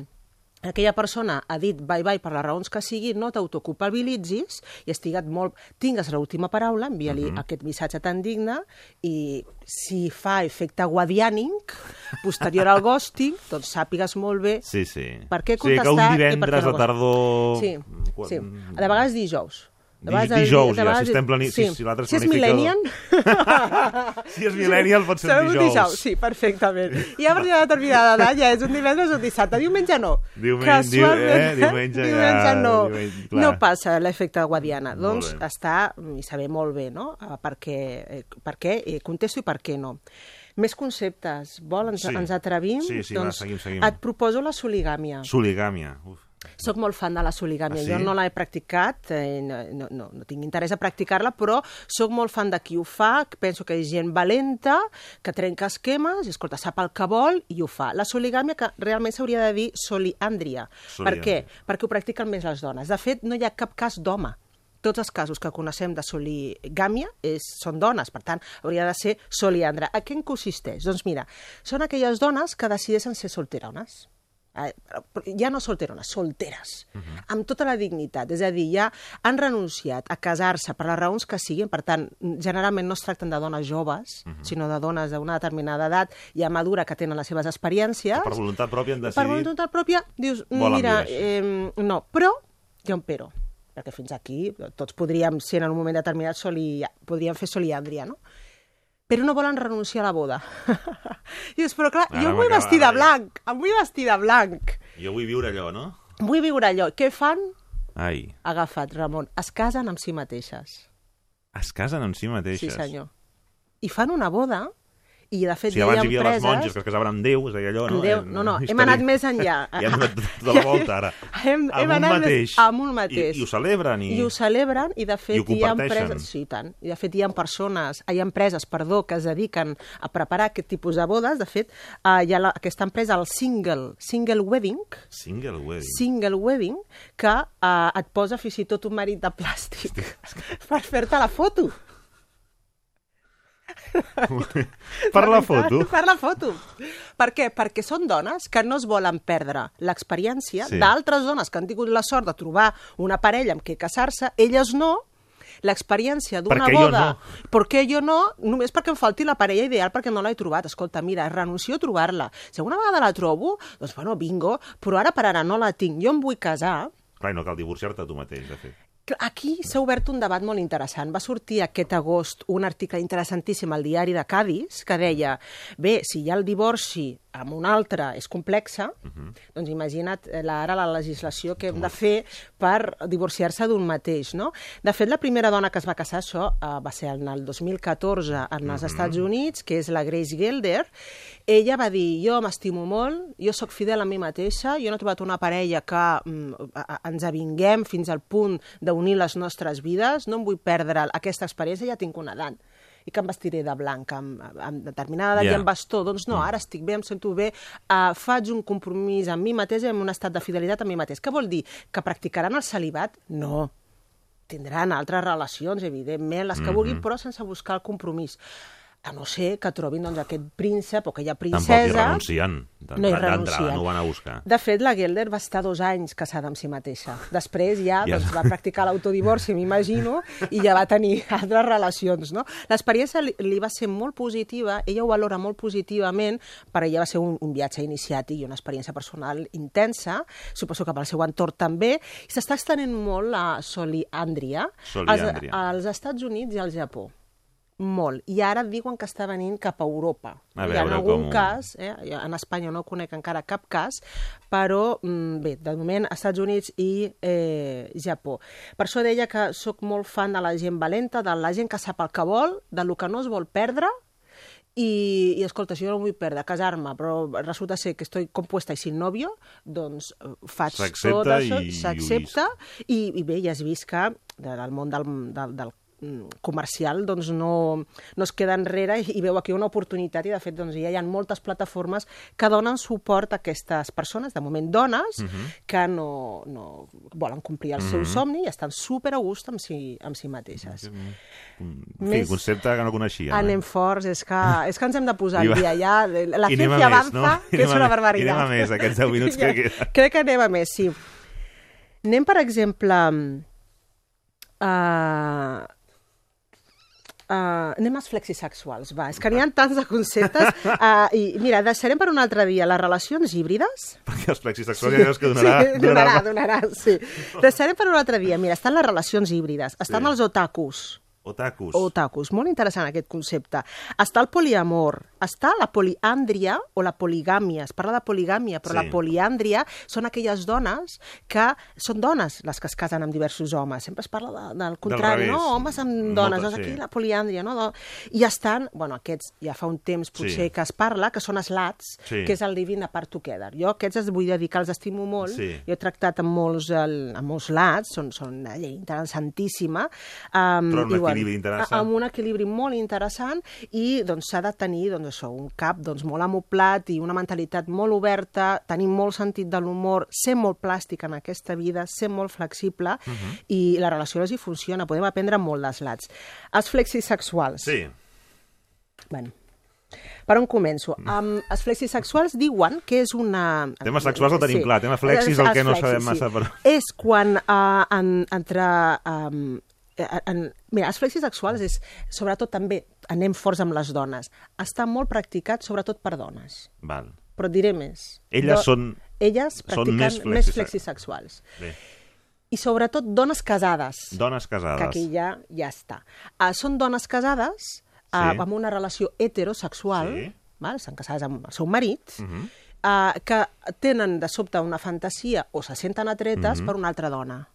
aquella persona ha dit bye-bye per les raons que sigui, no t'autoculpabilitzis i estigues molt... Tingues l'última paraula, envia-li uh -huh. aquest missatge tan digne i si fa efecte guadiànic, posterior al ghosting, doncs sàpigues molt bé Sí, sí. per què Sí, que contestar un i per què divendres no tardor... Sí, Quan- sí. De vegades dijous. De Di- vegades el- dijous, ja, si estem plani- si- si l'altre si és millennial... [laughs] Si és millennial pot ser Serà dijous. Sí, perfectament. I a partir de determinada edat ja és un divendres o un dissabte. Diumenge no. Diumenge- Casualment, diu- eh, diumenge ja- diumenge no. diumenge, clar. no passa l'efecte guadiana. Molt Doncs bé. està, i saber molt bé, no? Per què, eh, per què eh, contesto i per què no. Més conceptes. Vol, ens, Sí. ens atrevim? Sí, sí, va, doncs seguim, seguim. Et proposo la soligàmia. Soligàmia. Uf. Soc molt fan de la soligàmia. Ah, sí? Jo no l'he practicat, eh, no, no, no, no tinc interès a practicar-la, però sóc molt fan de qui ho fa, penso que és gent valenta, que trenca esquemes, i escolta, sap el que vol i ho fa. La soligàmia, que realment s'hauria de dir soliàndria. Per què? Perquè ho practiquen més les dones. De fet, no hi ha cap cas d'home. Tots els casos que coneixem de soligàmia és, són dones, per tant, hauria de ser soliandra. A què en consisteix? Doncs mira, són aquelles dones que decideixen ser solterones. Eh, ja no solterones, solteres, uh -huh. amb tota la dignitat. És a dir, ja han renunciat a casar-se per les raons que siguin, per tant, generalment no es tracten de dones joves, uh -huh. sinó de dones d'una determinada edat ja madura que tenen les seves experiències. Per voluntat pròpia han Per decidit... voluntat pròpia, dius, Volen mira, eh, no, però hi ha un però, perquè fins aquí tots podríem ser en un moment determinat soli, podríem fer soliàndria, no? Però no volen renunciar a la boda. [laughs] Dius, però clar, Ara jo em vull vestir de- blanc, em vull vestir de blanc. Jo vull viure allò, no? Vull viure allò. Què fan? Ai, Agafat, Ramon. Es casen amb si mateixes. es casen amb si mateixes. Sí, senyor. I fan una boda, i de fet Si abans hi ha hi havia les empreses... monges que es casaven amb Déu, és a dir, allò, no? Déu, Eh, no, no, hem anat més enllà. [laughs] Ja hem anat tota la volta, ara. [laughs] Hem, Amb hem anat mateix. Més, amb un mateix. I, I ho celebren. I, I ho celebren i de I fet ho hi ha empreses, sí, i tant, i de fet hi ha persones, hi ha empreses, perdó, que es dediquen a preparar aquest tipus de bodes. De fet, eh, hi ha la, aquesta empresa, el Single, Single Wedding, Single wedding. Single Wedding, que eh, et posa fins i tot un marit de plàstic [laughs] per fer-te la foto. Per la foto. Per la foto. Per què? Perquè són dones que no es volen perdre l'experiència Sí. d'altres dones que han tingut la sort de trobar una parella amb què casar-se, elles no, l'experiència d'una boda... no? Per què jo no? Només perquè em falti la parella ideal perquè no l'he trobat. Escolta, mira, renuncio a trobar-la. Si alguna vegada la trobo, doncs bueno, bingo, però ara per ara no la tinc. Jo em vull casar, Clar, no cal divorciar-te tu mateix, de fet. Aquí s'ha obert un debat molt interessant. Va sortir aquest agost un article interessantíssim al diari de Cádiz que deia, bé, si hi ha el divorci amb un altre és complexa, uh -huh. doncs imagina't eh, la, ara la legislació que hem de fer per divorciar-se d'un mateix, no? De fet, la primera dona que es va casar, això eh, va ser en el 2014 en els Estats Units, que és la Grace Gelder, ella va dir, jo m'estimo molt, jo sóc fidel a mi mateixa, jo no he trobat una parella que mm, a- a- ens avinguem fins al punt d'unir les nostres vides, no em vull perdre aquesta experiència, ja tinc una edat i que em vestiré de blanc amb, amb determinada Ja. i amb bastó. Doncs no, ara estic bé, em sento bé, uh, faig un compromís amb mi mateix i amb un estat de fidelitat amb mi mateix. Què vol dir? Que practicaran el celibat? No. Tindran altres relacions, evidentment, les que Mhm. vulguin, però sense buscar el compromís. A no ser que trobin doncs, aquest príncep o aquella Tampoc hi princesa... renuncien. No hi renuncien. no ho van a buscar. De fet, la Gelder va estar dos anys casada amb si mateixa. Després ja, Ja. doncs, va practicar l'autodivorci, m'imagino, i ja va tenir [laughs] altres relacions. No? L'experiència li, li va ser molt positiva, ella ho valora molt positivament, per ella va ser un, un viatge iniciàtic i una experiència personal intensa, suposo que pel seu entorn també, i s'està estenent molt la soliàndria Soliàndria. als, als Estats Units i al Japó molt. I ara diuen que està venint cap a Europa. A Hi ha veure algun com cas, eh? en Espanya no conec encara cap cas, però mm, bé, de moment Estats Units i eh, Japó. Per això deia que sóc molt fan de la gent valenta, de la gent que sap el que vol, de lo que no es vol perdre, i, i escolta, si jo no vull perdre, casar-me, però resulta ser que estoy compuesta i sin novio, doncs eh, faig S'accepta tot això, i- i s'accepta, i, i bé, ja has vist que del món del, del, del comercial doncs no, no es queda enrere i, i veu aquí una oportunitat i de fet doncs, ja hi ha moltes plataformes que donen suport a aquestes persones, de moment dones, Mhm. que no, no volen complir el seu Mhm. somni i estan super a gust amb si, amb si mateixes. En fi, Més- concepte que no coneixia. Anem forts, és que, és que ens hem de posar al dia ja. La I anem a ciencia més, avanza, no? Que és una barbaritat. i anem a més, aquests 10 minuts que [laughs] queden. Crec que anem a més, sí. Anem, per exemple, a... Uh, anem als flexisexuals, va. És que n'hi ha tants de conceptes. Uh, [laughs] I mira, deixarem per un altre dia les relacions híbrides. Perquè els plexisexuals ja veus que donarà... sí, donarà, donarà, sí. Deixarem per un altre dia. Mira, estan les relacions híbrides, estan Sí. els otakus, Otakus. Otakus, molt interessant aquest concepte. Està el poliamor, està la poliàndria o la poligàmia. Es parla de poligàmia, però Sí. la poliàndria són aquelles dones que són dones les que es casen amb diversos homes. Sempre es parla de, del contrari, revés. no? Homes amb dones, Moltes, doncs sí. aquí la poliàndria, no? I estan, bueno, aquests ja fa un temps potser Sí. que es parla, que són slats, Sí. que és el living apart together. Jo aquests els vull dedicar, els estimo molt. Sí. Jo he tractat amb molts, el, amb molts lats, són, són una llei interessantíssima. Um, Troben un equilibri interessant. Amb un equilibri molt interessant i doncs s'ha de tenir doncs, això, un cap doncs, molt amoplat i una mentalitat molt oberta, tenir molt sentit de l'humor, ser molt plàstic en aquesta vida, ser molt flexible Mhm. i la relació els hi funciona. Podem aprendre molt dels lats. Els flexisexuals. Sí. Bueno, per on començo? Um, els flexisexuals diuen que és una... Tema sexuals el tenim clar, tema flexis el Els que no flexis, sabem massa, sí. però- És quan uh, en, entre... Um, en, mira, els flexis sexuals és, sobretot també, anem forts amb les dones, està molt practicat sobretot per dones. Val. Però et diré més. Elles són- Elles són practiquen més més, més flexis- flexisexuals. Bé. I sobretot dones casades. Dones casades. Que aquí ja, ja està. Uh, són dones casades uh, Sí. amb una relació heterosexual, Sí. val? estan casades amb el seu marit, Mhm. uh, que tenen de sobte una fantasia o se senten atretes Mhm. per una altra dona.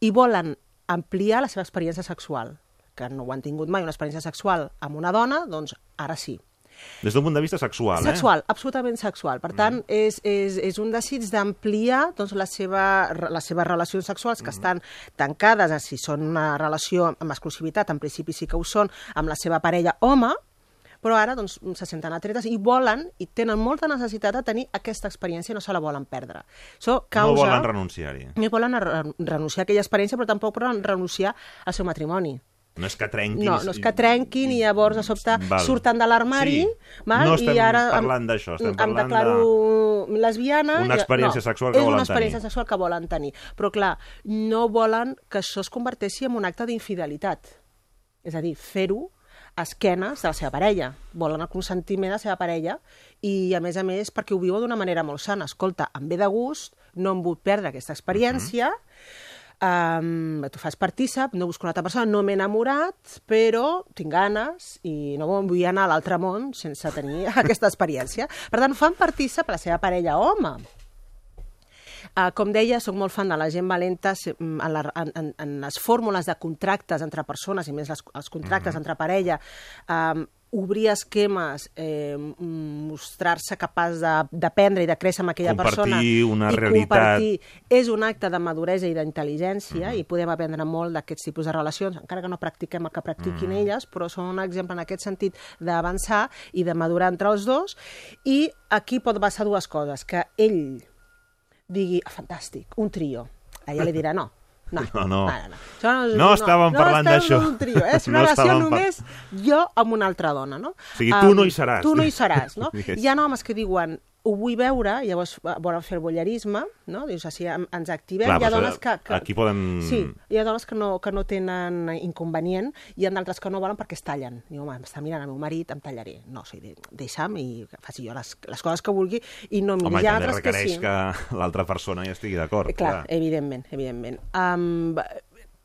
I volen ampliar la seva experiència sexual que no ho han tingut mai, una experiència sexual amb una dona, doncs ara sí. Des d'un punt de vista sexual, Sexual, absolutament sexual. Per tant, és, és, és un desig d'ampliar doncs, la seva, les seves relacions sexuals que estan tancades, eh, si són una relació amb exclusivitat, en principi sí que ho són, amb la seva parella home, però ara doncs, se senten atretes i volen i tenen molta necessitat de tenir aquesta experiència i no se la volen perdre. Això causa... No volen renunciar-hi. No volen re- renunciar a aquella experiència, però tampoc volen renunciar al seu matrimoni. No és que trenquin... No, no és que trenquin i llavors de sobte Val. surten de l'armari Sí. No i ara em- parlant d'això, estem em parlant declaro lesbiana. Una experiència no, sexual que és volen una experiència tenir. sexual que volen tenir. Però clar, no volen que això es converteixi en un acte d'infidelitat. És a dir, fer-ho a esquenes de la seva parella. Volen el consentiment de la seva parella i, a més a més, perquè ho viuen d'una manera molt sana. Escolta, em ve de gust, no em vull perdre aquesta experiència, um, tu fas partícip, no busco una altra persona, no m'he enamorat, però tinc ganes i no vull anar a l'altre món sense tenir [laughs] aquesta experiència. Per tant, fan partícip la seva parella home. Uh, com deia, sóc molt fan de la gent valenta mm, en, la, en, en, les fórmules de contractes entre persones, i més les, els contractes Mhm. entre parella, um, obrir esquemes, eh, mm, mostrar-se capaç de- d'aprendre i de créixer amb aquella Compartir persona una i realitat. compartir és un acte de maduresa i d'intel·ligència Mhm. i podem aprendre molt d'aquests tipus de relacions, encara que no practiquem el que practiquin Mhm. elles, però són un exemple en aquest sentit d'avançar i de madurar entre els dos i aquí pot passar dues coses, que ell digui, ah, fantàstic, un trio. A ella li dirà, no, no, No, no. no, no. Això és- No estàvem parlant no d'això. estem d'un trio, eh? [laughs] és una No relació estàvem par- només jo amb una altra dona, no? O sigui, tu Em, no hi seràs. Tu no hi seràs, no? [laughs] Digués. Hi ha homes que diuen, ho vull veure, llavors volen fer el bollerisme, no? Dius, així ens activem. Clar, hi ha dones que, que... aquí podem- Sí, hi ha dones que no, que no tenen inconvenient, hi ha d'altres que no volen perquè es tallen. Diu, home, m'està mirant el meu marit, em tallaré. No, o sigui, deixa'm i faci jo les, les coses que vulgui i no Home, miri. i Hi ha també altres que requereix sí. que l'altra persona hi estigui d'acord. Clar, clar. evidentment, evidentment. Um,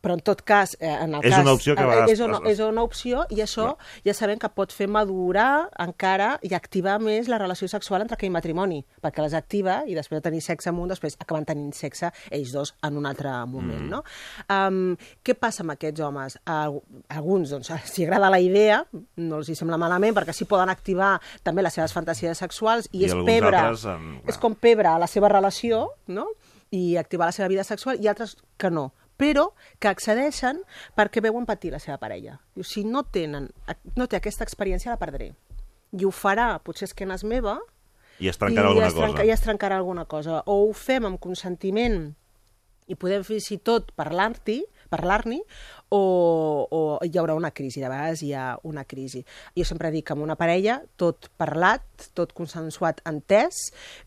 però en tot cas, eh, en el És cas... una opció que vegades- És una, és una opció i això ja sabem que pot fer madurar encara i activar més la relació sexual entre aquell matrimoni, perquè les activa i després de tenir sexe amb un, després acaben tenint sexe ells dos en un altre moment, Mm. no? Um, què passa amb aquests homes? Al- Alguns, doncs, [laughs] si agrada la idea, no els hi sembla malament, perquè així poden activar també les seves fantasies sexuals i, I és pebre, altres, em, és com pebre a la seva relació, no? i activar la seva vida sexual, i altres que no, però que accedeixen perquè veuen patir la seva parella. Diu, si no, tenen, no té aquesta experiència, la perdré. I ho farà, potser és que n'és meva, I es trencarà alguna es trenca, cosa. I es trencarà alguna cosa. O ho fem amb consentiment i podem fins i tot parlar-hi, parlar-n'hi, o, o hi haurà una crisi. De vegades hi ha una crisi. Jo sempre dic que amb una parella, tot parlat, tot consensuat, entès,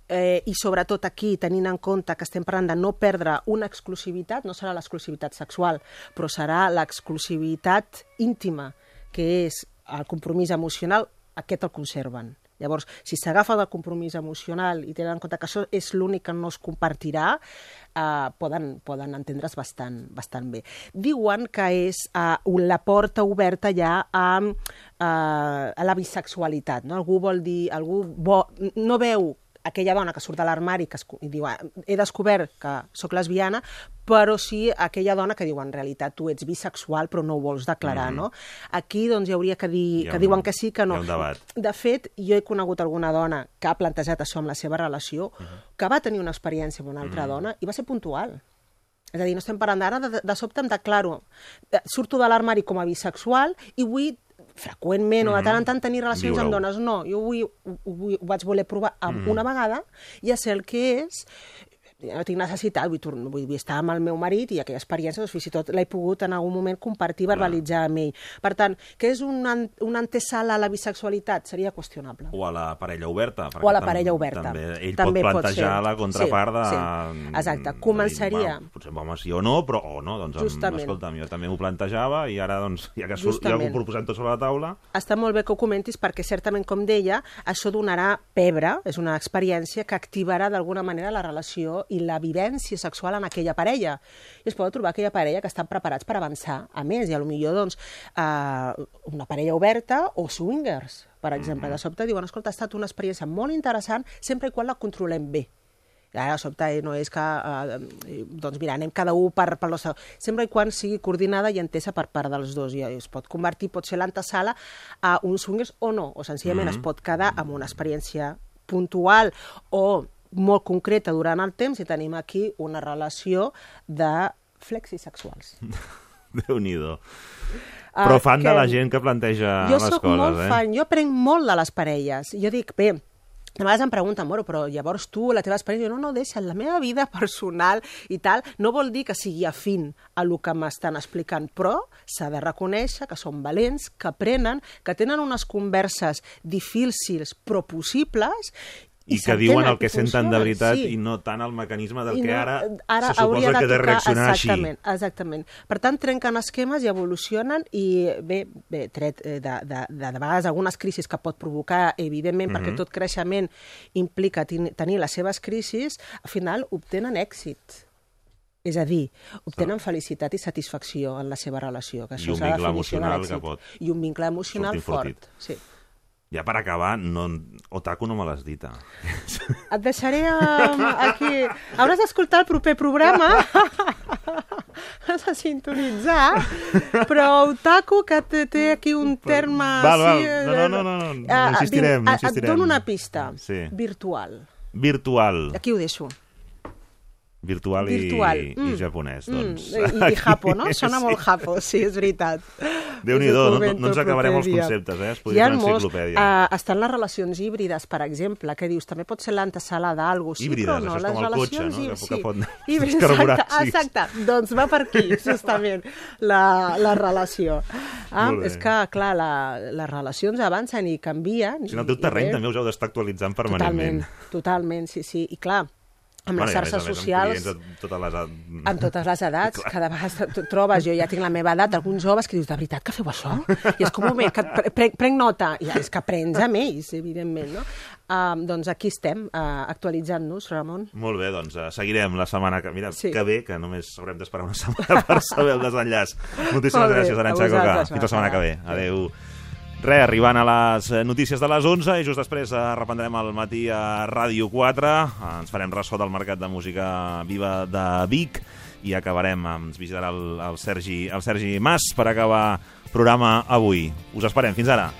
eh, i sobretot aquí, tenint en compte que estem parlant de no perdre una exclusivitat, no serà l'exclusivitat sexual, però serà l'exclusivitat íntima, que és el compromís emocional, aquest el conserven. Llavors, si s'agafa del compromís emocional i tenen en compte que això és l'únic que no es compartirà, eh, poden, poden entendre's bastant, bastant bé. Diuen que és eh, la porta oberta ja a, eh, a la bisexualitat. No? Algú vol dir, algú bo, no veu aquella dona que surt de l'armari que es, i diu, "Ah, he descobert que sóc lesbiana, però sí aquella dona que diu, en realitat tu ets bisexual però no ho vols declarar, Mhm. no? Aquí doncs hi hauria que dir Hi ha que un- diuen que sí, que no. De fet, jo he conegut alguna dona que ha plantejat això amb la seva relació, que va tenir una experiència amb una altra dona i va ser puntual. És a dir, no estem parlant d'ara, de, de sobte em declaro, eh, surto de l'armari com a bisexual i vull freqüentment o de tant en tant tenir relacions amb dones. No, jo vull, ho, ho, ho vaig voler provar amb Mhm. una vegada, ja sé el que és, no tinc necessitat, vull, tornar, vull, vull estar amb el meu marit i aquella experiència, doncs, fins i tot l'he pogut en algun moment compartir, verbalitzar amb ell. Per tant, que és un, an- una antesala a la bisexualitat? Seria qüestionable. O a la parella oberta. O a la tam- parella oberta. També, ell També pot pot plantejar ser. la contrapart de... Sí, sí. Exacte. Començaria- Dir, bueno, potser home sí o no, però o no, doncs, Justament. Escolta'm, jo també m'ho plantejava i ara, doncs, ja que, surt, ja ho proposem tot sobre la taula, Està molt bé que ho comentis perquè certament, com deia, això donarà pebre, és una experiència que activarà d'alguna manera la relació i la vivència sexual en aquella parella. I es pot trobar aquella parella que estan preparats per avançar a més, i a lo millor doncs, eh, una parella oberta o swingers, per exemple. De sobte diuen, escolta, ha estat una experiència molt interessant sempre i quan la controlem bé. I ara, de sobte, eh, no és que, eh, doncs mira, anem cada un per, per la seva... Sempre i quan sigui coordinada i entesa per part dels dos. I es pot convertir, pot ser l'antesala a un swingers o no, o senzillament Mhm. es pot quedar amb una experiència puntual o molt concreta durant el temps i tenim aquí una relació de flexisexuals. [laughs] Déu-n'hi-do. Ah, Però fan de que- la gent que planteja jo les sóc coses, molt eh? fan, jo aprenc molt de les parelles. Jo dic, bé, a vegades em pregunten, bueno, però llavors tu, la teva experiència, jo, no, no, deixa, la meva vida [laughs] personal i tal, no vol dir que sigui afín a el que m'estan explicant, però s'ha de reconèixer que són valents, que aprenen, que tenen unes converses difícils però possibles I que diuen el que senten de veritat sí. i no tant el mecanisme del I que no, ara, ara se suposa que he de reaccionar exactament, així. Exactament. Per tant, trenquen esquemes i evolucionen i, bé, bé tret eh, de, de, de, de vegades algunes crisis que pot provocar, evidentment, perquè Mhm. tot creixement implica ten tenir les seves crisis, al final obtenen èxit. És a dir, obtenen felicitat i satisfacció en la seva relació, que I això un és la vincle de emocional que pot I un vincle emocional fort. Sí. Ja per acabar, no, Otaku no me l'has dit. ah. Et deixaré um, aquí... Hauràs d'escoltar el proper programa. Has de sintonitzar. Però otaku, que té, té aquí un terme... Val, val. eh, No, no, no, no, no, no ah, insistirem, ah, insistirem. Et dono una pista. Sí. Virtual. Virtual. Aquí ho deixo. Virtual, i, Virtual. i japonès, doncs. Mm, I, I japo, no? Sona molt japo, sí, és veritat. Déu-n'hi-do, Us ho no, no, no ens acabarem els conceptes, eh? Es podria fer una enciclopèdia. uh, estan les relacions híbrides, per exemple, que dius, també pot ser l'antesala d'algú, sí, Híbrides, però no, això és les com el cotxe, relacions... no? sí. que pot Híbrides, [laughs] exacte, sí. exacte, doncs va per aquí, justament, la, la relació. Ah, és que, clar, la, les relacions avancen i canvien. Si en el teu i- i terreny bé, també us heu d'estar actualitzant Totalment, permanentment. totalment, sí, sí. I clar, amb Bueno, xarxes més, amb socials... de totes les... ed- En totes les edats, Clar. cada vegada t- trobes, jo ja tinc la meva edat, alguns joves que dius, de veritat que feu això? I és com un moment que pre pre prenc nota, i és que aprens amb ells, evidentment, no? Um, doncs aquí estem, uh, actualitzant-nos, Ramon. Molt bé, doncs uh, seguirem la setmana que... Mira, Sí. que bé, que només haurem d'esperar una [laughs] setmana per saber el desenllaç. Moltíssimes bé, gràcies, Aranxa Coca. Fins la setmana que ve. Adéu. Adéu. Re, arribant a les eh, notícies de les 11 i just després eh, reprendrem el matí a Ràdio 4. Eh, Ens farem ressò del Mercat de Música Viva de Vic i acabarem, ens visitarà el, el, Sergi, el Sergi Mas per acabar programa avui. Us esperem. Fins ara.